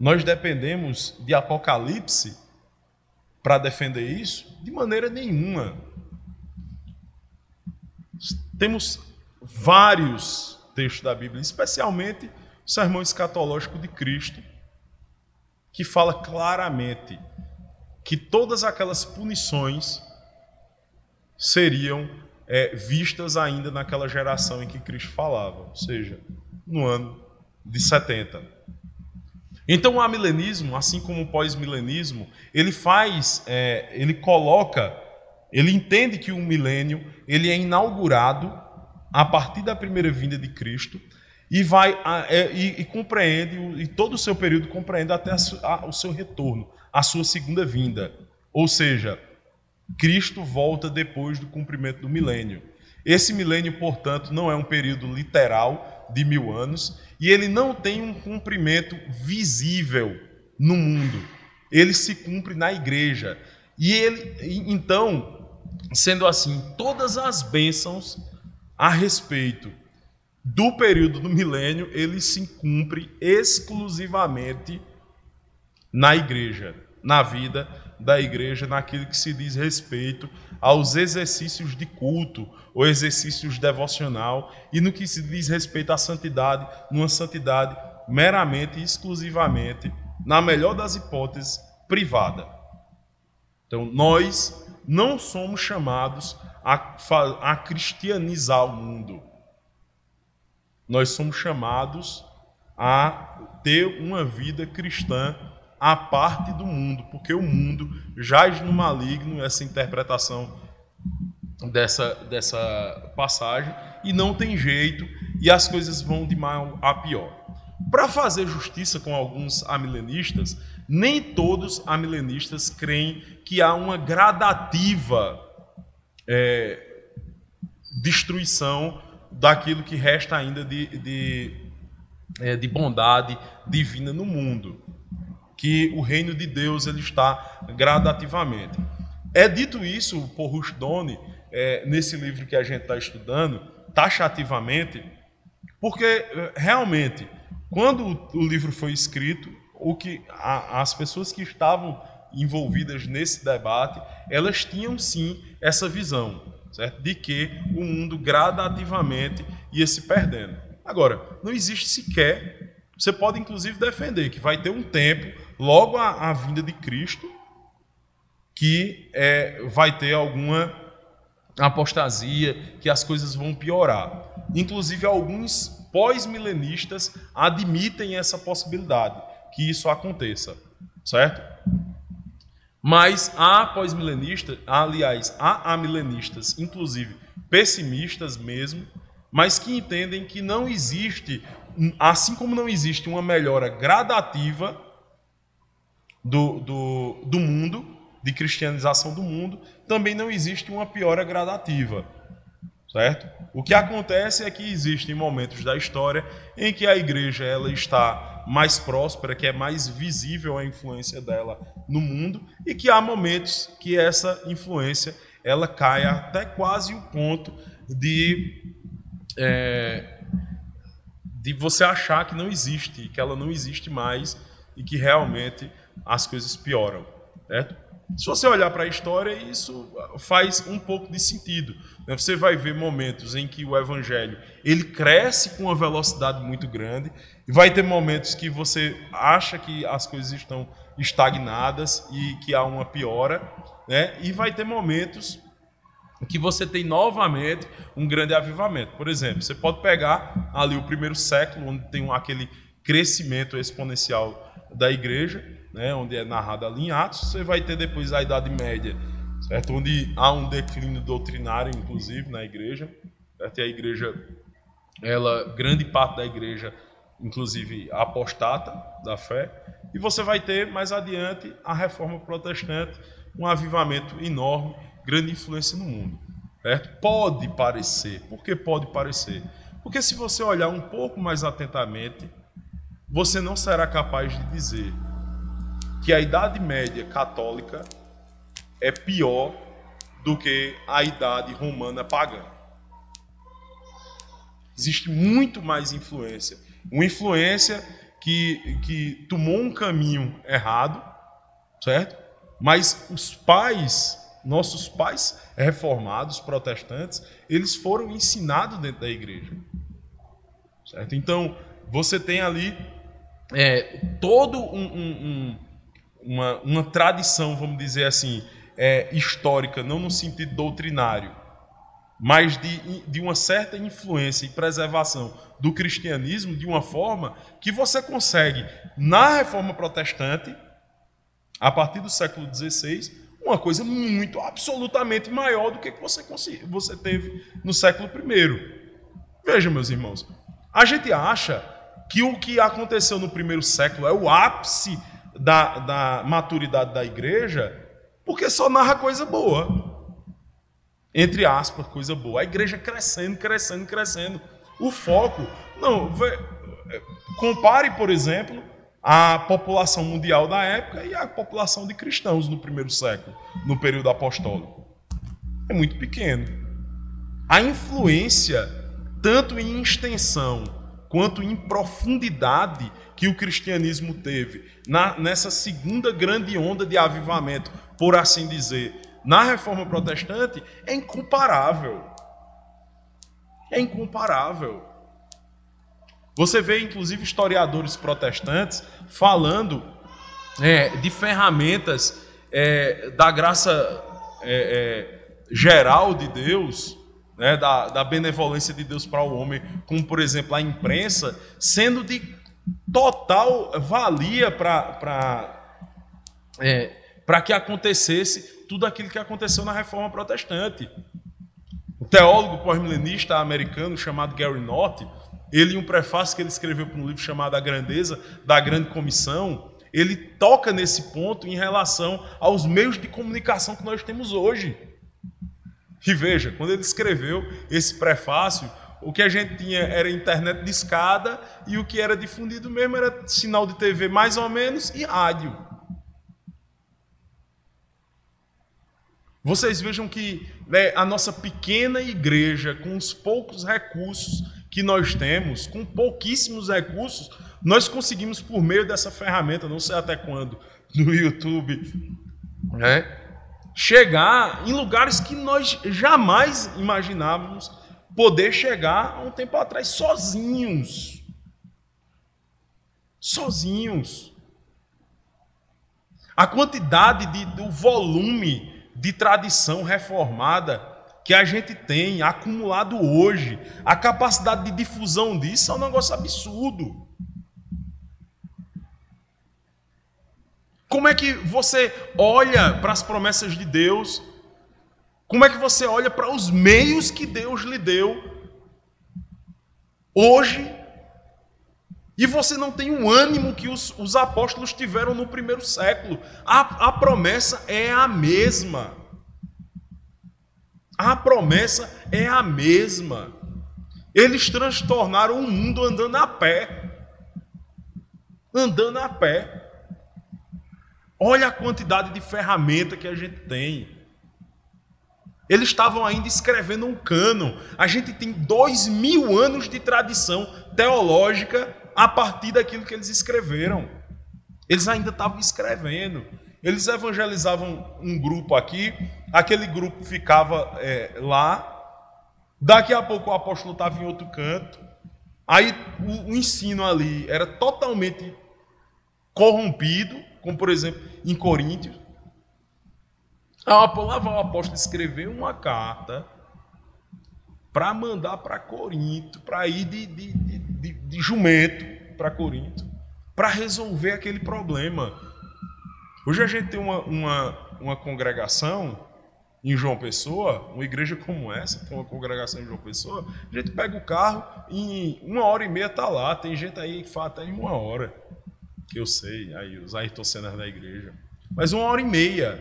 nós dependemos de Apocalipse para defender isso? De maneira nenhuma. Temos vários textos da Bíblia, especialmente o sermão escatológico de Cristo, que fala claramente que todas aquelas punições seriam é, vistas ainda naquela geração em que Cristo falava, ou seja, no ano de 70. Então o amilenismo, assim como o pós-milenismo, ele faz, é, ele coloca, ele entende que o milênio ele é inaugurado a partir da primeira vinda de Cristo e vai é, e, e, compreende e todo o seu período compreende até a, a, o seu retorno, a sua segunda vinda, ou seja, Cristo volta depois do cumprimento do milênio. Esse milênio, portanto, não é um período literal de mil anos e ele não tem um cumprimento visível no mundo. Ele se cumpre na igreja. E ele, então, sendo assim, todas as bênçãos a respeito do período do milênio, ele se cumpre exclusivamente na igreja, na vida da igreja naquilo que se diz respeito aos exercícios de culto ou exercícios devocional e no que se diz respeito à santidade, numa santidade meramente e exclusivamente, na melhor das hipóteses, privada. Então, nós não somos chamados a, a cristianizar o mundo. Nós somos chamados a ter uma vida cristã a parte do mundo, porque o mundo jaz no maligno, essa interpretação dessa, dessa passagem, e não tem jeito, e as coisas vão de mal a pior. Para fazer justiça com alguns amilenistas, nem todos amilenistas creem que há uma gradativa é, destruição daquilo que resta ainda de, de, é, de bondade divina no mundo que o reino de Deus ele está gradativamente. É dito isso por Rushdoni, é, nesse livro que a gente está estudando, taxativamente, porque é, realmente, quando o livro foi escrito, o que a, as pessoas que estavam envolvidas nesse debate, elas tinham sim essa visão, certo? De que o mundo gradativamente ia se perdendo. Agora, não existe sequer, você pode inclusive defender que vai ter um tempo logo a, a vinda de Cristo, que é, vai ter alguma apostasia, que as coisas vão piorar. Inclusive, alguns pós-milenistas admitem essa possibilidade, que isso aconteça, certo? Mas há pós-milenistas, aliás, há amilenistas, inclusive pessimistas mesmo, mas que entendem que não existe, assim como não existe uma melhora gradativa do, do, do mundo, de cristianização do mundo, também não existe uma piora gradativa. Certo? O que acontece é que existem momentos da história em que a igreja ela está mais próspera, que é mais visível a influência dela no mundo, e que há momentos que essa influência ela cai até quase o ponto de é, de você achar que não existe, que ela não existe mais e que realmente as coisas pioram, certo? Se você olhar para a história, isso faz um pouco de sentido. Né? Você vai ver momentos em que o evangelho ele cresce com uma velocidade muito grande, e vai ter momentos que você acha que as coisas estão estagnadas e que há uma piora, né? e vai ter momentos que você tem novamente um grande avivamento. Por exemplo, você pode pegar ali o primeiro século, onde tem aquele crescimento exponencial da igreja, né, onde é narrado ali em Atos, você vai ter depois a Idade Média, certo? onde há um declínio doutrinário, inclusive, na igreja. Certo? E a igreja, ela, grande parte da igreja, inclusive apostata da fé. E você vai ter mais adiante a reforma protestante, um avivamento enorme grande influência no mundo. Certo? Pode parecer. Por que pode parecer? Porque se você olhar um pouco mais atentamente, você não será capaz de dizer que a Idade Média católica é pior do que a Idade Romana pagã. Existe muito mais influência. Uma influência que, que tomou um caminho errado, certo? Mas os pais nossos pais reformados, protestantes, eles foram ensinados dentro da igreja. Certo? Então, você tem ali é, todo um, um, um, uma, uma tradição, vamos dizer assim, é, histórica, não no sentido doutrinário, mas de, de uma certa influência e preservação do cristianismo de uma forma que você consegue, na reforma protestante, a partir do século XVI, uma coisa muito, absolutamente maior do que você, você teve no século I. Veja, meus irmãos, a gente acha que o que aconteceu no primeiro século é o ápice da, da maturidade da igreja, porque só narra coisa boa. Entre aspas, coisa boa. A igreja crescendo, crescendo, crescendo. O foco. Não, vê, compare, por exemplo, a população mundial da época e a população de cristãos no primeiro século, no período apostólico. É muito pequeno. A influência, tanto em extensão quanto em profundidade, que o cristianismo teve na, nessa segunda grande onda de avivamento, por assim dizer, na reforma protestante, é incomparável. É incomparável. Você vê, inclusive, historiadores protestantes falando é, de ferramentas é, da graça é, é geral de Deus, né, da, da benevolência de Deus para o homem, como, por exemplo, a imprensa, sendo de total valia para é, que acontecesse tudo aquilo que aconteceu na reforma protestante. O teólogo pós-milenista americano chamado Gary North ele, em um prefácio que ele escreveu para um livro chamado A Grandeza da Grande Comissão, ele toca nesse ponto em relação aos meios de comunicação que nós temos hoje. E veja, quando ele escreveu esse prefácio, o que a gente tinha era internet de escada e o que era difundido mesmo era sinal de TV mais ou menos e rádio. Vocês vejam que né, a nossa pequena igreja, com os poucos recursos que nós temos, com pouquíssimos recursos, nós conseguimos, por meio dessa ferramenta, não sei até quando, no YouTube, né, chegar em lugares que nós jamais imaginávamos poder chegar há um tempo atrás sozinhos. Sozinhos. A quantidade de, do volume de tradição reformada que a gente tem acumulado hoje, a capacidade de difusão disso é um negócio absurdo. Como é que você olha para as promessas de Deus? Como é que você olha para os meios que Deus lhe deu hoje e você não tem o ânimo que os, os apóstolos tiveram no primeiro século? A, a promessa é a mesma. A promessa é a mesma. Eles transtornaram o mundo andando a pé. Andando a pé. Olha a quantidade de ferramenta que a gente tem. Eles estavam ainda escrevendo um cano. A gente tem dois mil anos de tradição teológica a partir daquilo que eles escreveram. Eles ainda estavam escrevendo. Eles evangelizavam um grupo aqui, aquele grupo ficava é, lá. Daqui a pouco o apóstolo estava em outro canto. Aí o, o ensino ali era totalmente corrompido como por exemplo em Coríntios. Lá o apóstolo escreveu uma carta para mandar para Corinto, para ir de, de, de, de jumento para Corinto, para resolver aquele problema. Hoje a gente tem uma, uma, uma congregação em João Pessoa, uma igreja como essa, tem uma congregação em João Pessoa, a gente pega o carro e em uma hora e meia está lá. Tem gente aí que fala até em uma hora eu sei, aí os Ayrton Senna da igreja. Mas uma hora e meia.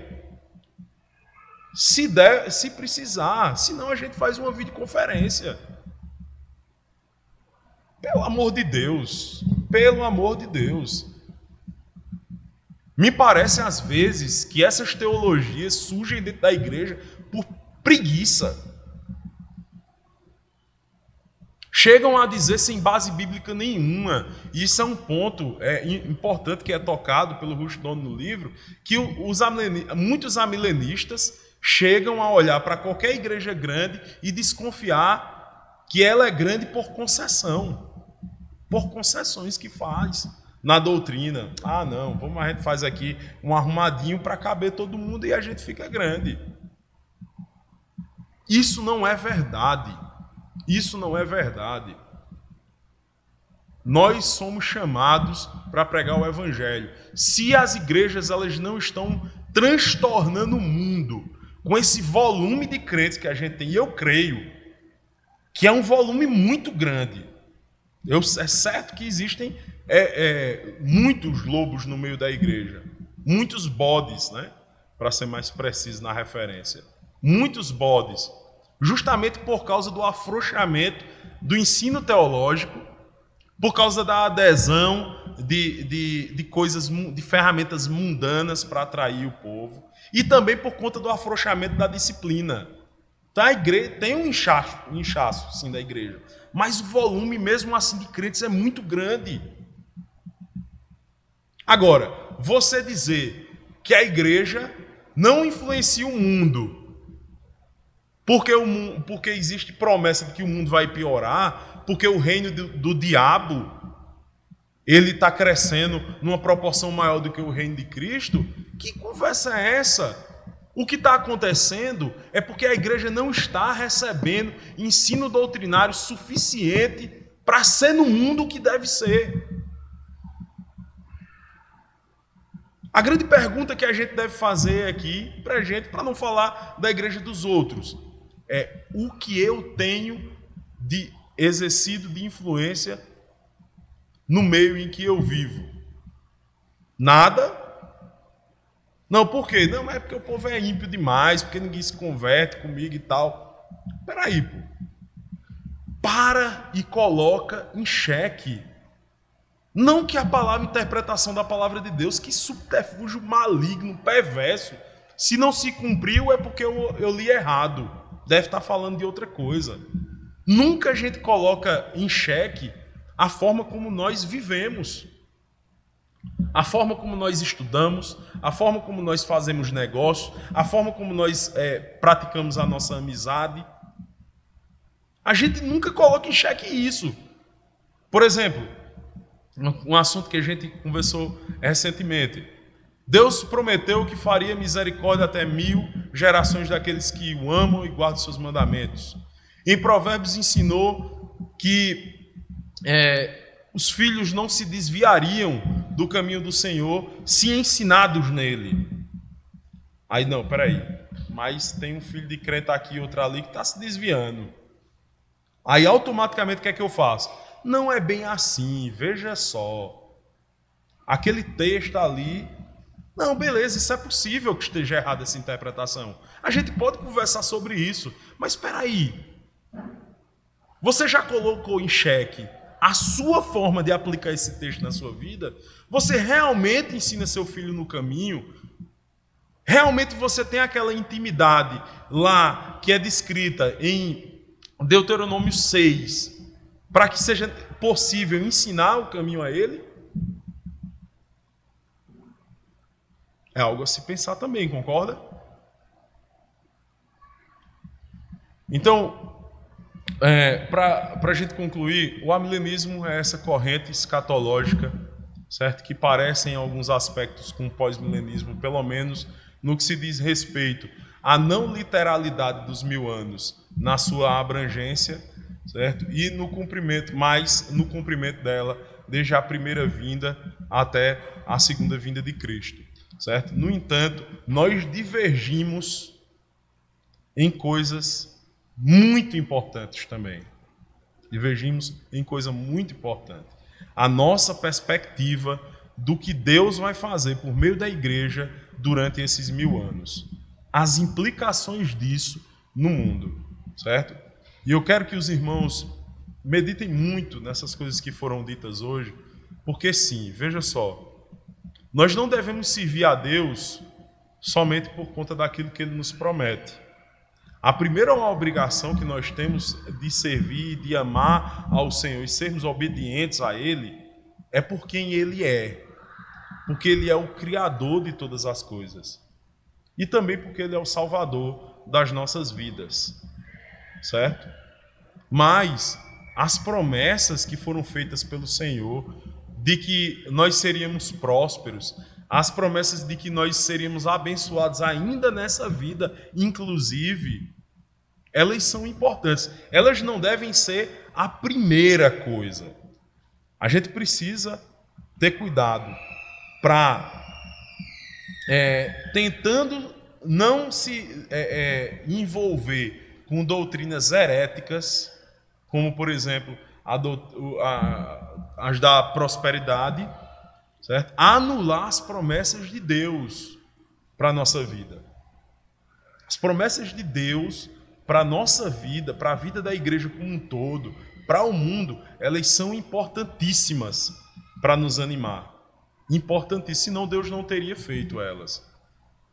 Se der, se precisar, senão a gente faz uma videoconferência. Pelo amor de Deus, pelo amor de Deus. Me parece às vezes que essas teologias surgem dentro da igreja por preguiça. Chegam a dizer sem base bíblica nenhuma. E isso é um ponto é, importante que é tocado pelo Rushdon no livro, que os muitos amilenistas chegam a olhar para qualquer igreja grande e desconfiar que ela é grande por concessão, por concessões que faz na doutrina. Ah, não, vamos a gente faz aqui um arrumadinho para caber todo mundo e a gente fica grande. Isso não é verdade. Isso não é verdade. Nós somos chamados para pregar o evangelho. Se as igrejas elas não estão transtornando o mundo com esse volume de crentes que a gente tem, e eu creio que é um volume muito grande. Eu, é certo que existem é, é, muitos lobos no meio da igreja, muitos bodes, né? Para ser mais preciso na referência, muitos bodes justamente por causa do afrouxamento do ensino teológico, por causa da adesão de, de, de coisas, de ferramentas mundanas para atrair o povo, e também por conta do afrouxamento da disciplina. Tá, a igreja, tem um inchaço, um inchaço sim, da igreja, mas o volume mesmo assim de crentes é muito grande. Agora, você dizer que a igreja não influencia o mundo porque, o, porque existe promessa de que o mundo vai piorar, porque o reino do, do diabo ele está crescendo numa proporção maior do que o reino de Cristo. Que conversa é essa? O que está acontecendo é porque a igreja não está recebendo ensino doutrinário suficiente para ser no mundo o que deve ser. A grande pergunta que a gente deve fazer aqui para a gente, para não falar da igreja dos outros, é o que eu tenho de exercido de influência no meio em que eu vivo. Nada. Não, por quê? Não, é porque o povo é ímpio demais, porque ninguém se converte comigo e tal. Peraí, pô. Para e coloca em xeque. Não que a palavra, a interpretação da palavra de Deus, que subterfúgio maligno, perverso. Se não se cumpriu, é porque eu, eu li errado deve estar falando de outra coisa. Nunca a gente coloca em xeque a forma como nós vivemos, a forma como nós estudamos, a forma como nós fazemos negócio, a forma como nós é, praticamos a nossa amizade. A gente nunca coloca em xeque isso. Por exemplo, um assunto que a gente conversou recentemente. Deus prometeu que faria misericórdia até mil gerações daqueles que o amam e guardam seus mandamentos. Em Provérbios ensinou que é, os filhos não se desviariam do caminho do Senhor se ensinados nele. Aí não, peraí. Mas tem um filho de crente aqui e outro ali que está se desviando. Aí automaticamente o que é que eu faço? Não é bem assim, veja só. Aquele texto ali. Não, beleza, isso é possível que esteja errada essa interpretação. A gente pode conversar sobre isso, mas espera aí. Você já colocou em xeque a sua forma de aplicar esse texto na sua vida? Você realmente ensina seu filho no caminho? Realmente você tem aquela intimidade lá que é descrita em Deuteronômio 6, para que seja possível ensinar o caminho a ele? É algo a se pensar também, concorda? Então, é, Para a gente concluir, o amilenismo é essa corrente escatológica, certo? Que parece em alguns aspectos com o pós-milenismo, pelo menos no que se diz respeito à não literalidade dos mil anos na sua abrangência, certo? E no cumprimento, mais no cumprimento dela, desde a primeira vinda até a segunda vinda de Cristo, certo? No entanto, nós divergimos em coisas muito importantes também. Divergimos em coisa muito importante. A nossa perspectiva do que Deus vai fazer por meio da igreja durante esses mil anos. As implicações disso no mundo, certo? E eu quero que os irmãos meditem muito nessas coisas que foram ditas hoje, porque sim, veja só, nós não devemos servir a Deus somente por conta daquilo que Ele nos promete. A primeira obrigação que nós temos de servir, de amar ao Senhor e sermos obedientes a Ele, é por quem Ele é. Porque Ele é o Criador de todas as coisas. E também porque Ele é o Salvador das nossas vidas. Certo? Mas as promessas que foram feitas pelo Senhor de que nós seríamos prósperos, as promessas de que nós seríamos abençoados ainda nessa vida, inclusive, elas são importantes. Elas não devem ser a primeira coisa. A gente precisa ter cuidado para, é, tentando não se é, é, envolver com doutrinas heréticas, como, por exemplo, a, as da prosperidade, certo? Anular as promessas de Deus para a nossa vida. As promessas de Deus para a nossa vida, para a vida da igreja como um todo, para o mundo, elas são importantíssimas para nos animar. Importantíssimas, senão Deus não teria feito elas.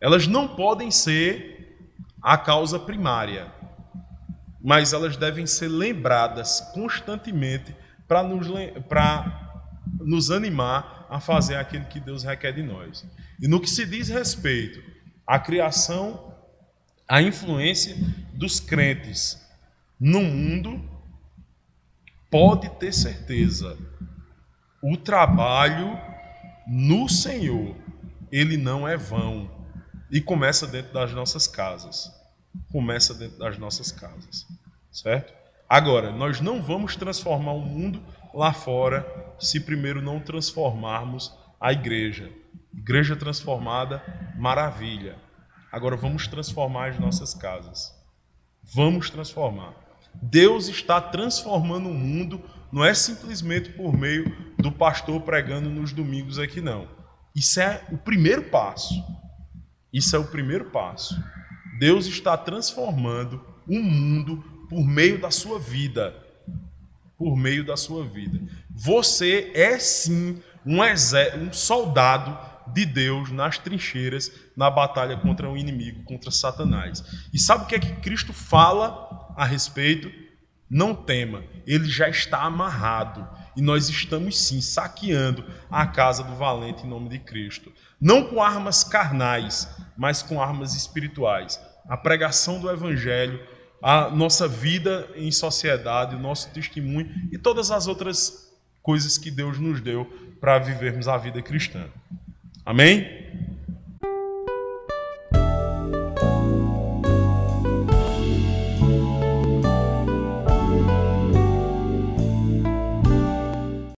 Elas não podem ser a causa primária, mas elas devem ser lembradas constantemente para nos, nos animar a fazer aquilo que Deus requer de nós. E no que se diz respeito à criação, à influência dos crentes no mundo, pode ter certeza, o trabalho no Senhor, ele não é vão. E começa dentro das nossas casas. Começa dentro das nossas casas. Certo? Agora, nós não vamos transformar o mundo lá fora se primeiro não transformarmos a igreja. Igreja transformada, maravilha. Agora vamos transformar as nossas casas. Vamos transformar. Deus está transformando o mundo, não é simplesmente por meio do pastor pregando nos domingos aqui, não. Isso é o primeiro passo. Isso é o primeiro passo. Deus está transformando o mundo por meio da sua vida. Por meio da sua vida. Você é sim um, um soldado de Deus nas trincheiras, na batalha contra o inimigo, contra Satanás. E sabe o que é que Cristo fala a respeito? Não tema, ele já está amarrado. E nós estamos sim saqueando a casa do valente em nome de Cristo. Não com armas carnais, mas com armas espirituais. A pregação do Evangelho, a nossa vida em sociedade, o nosso testemunho e todas as outras coisas que Deus nos deu para vivermos a vida cristã. Amém?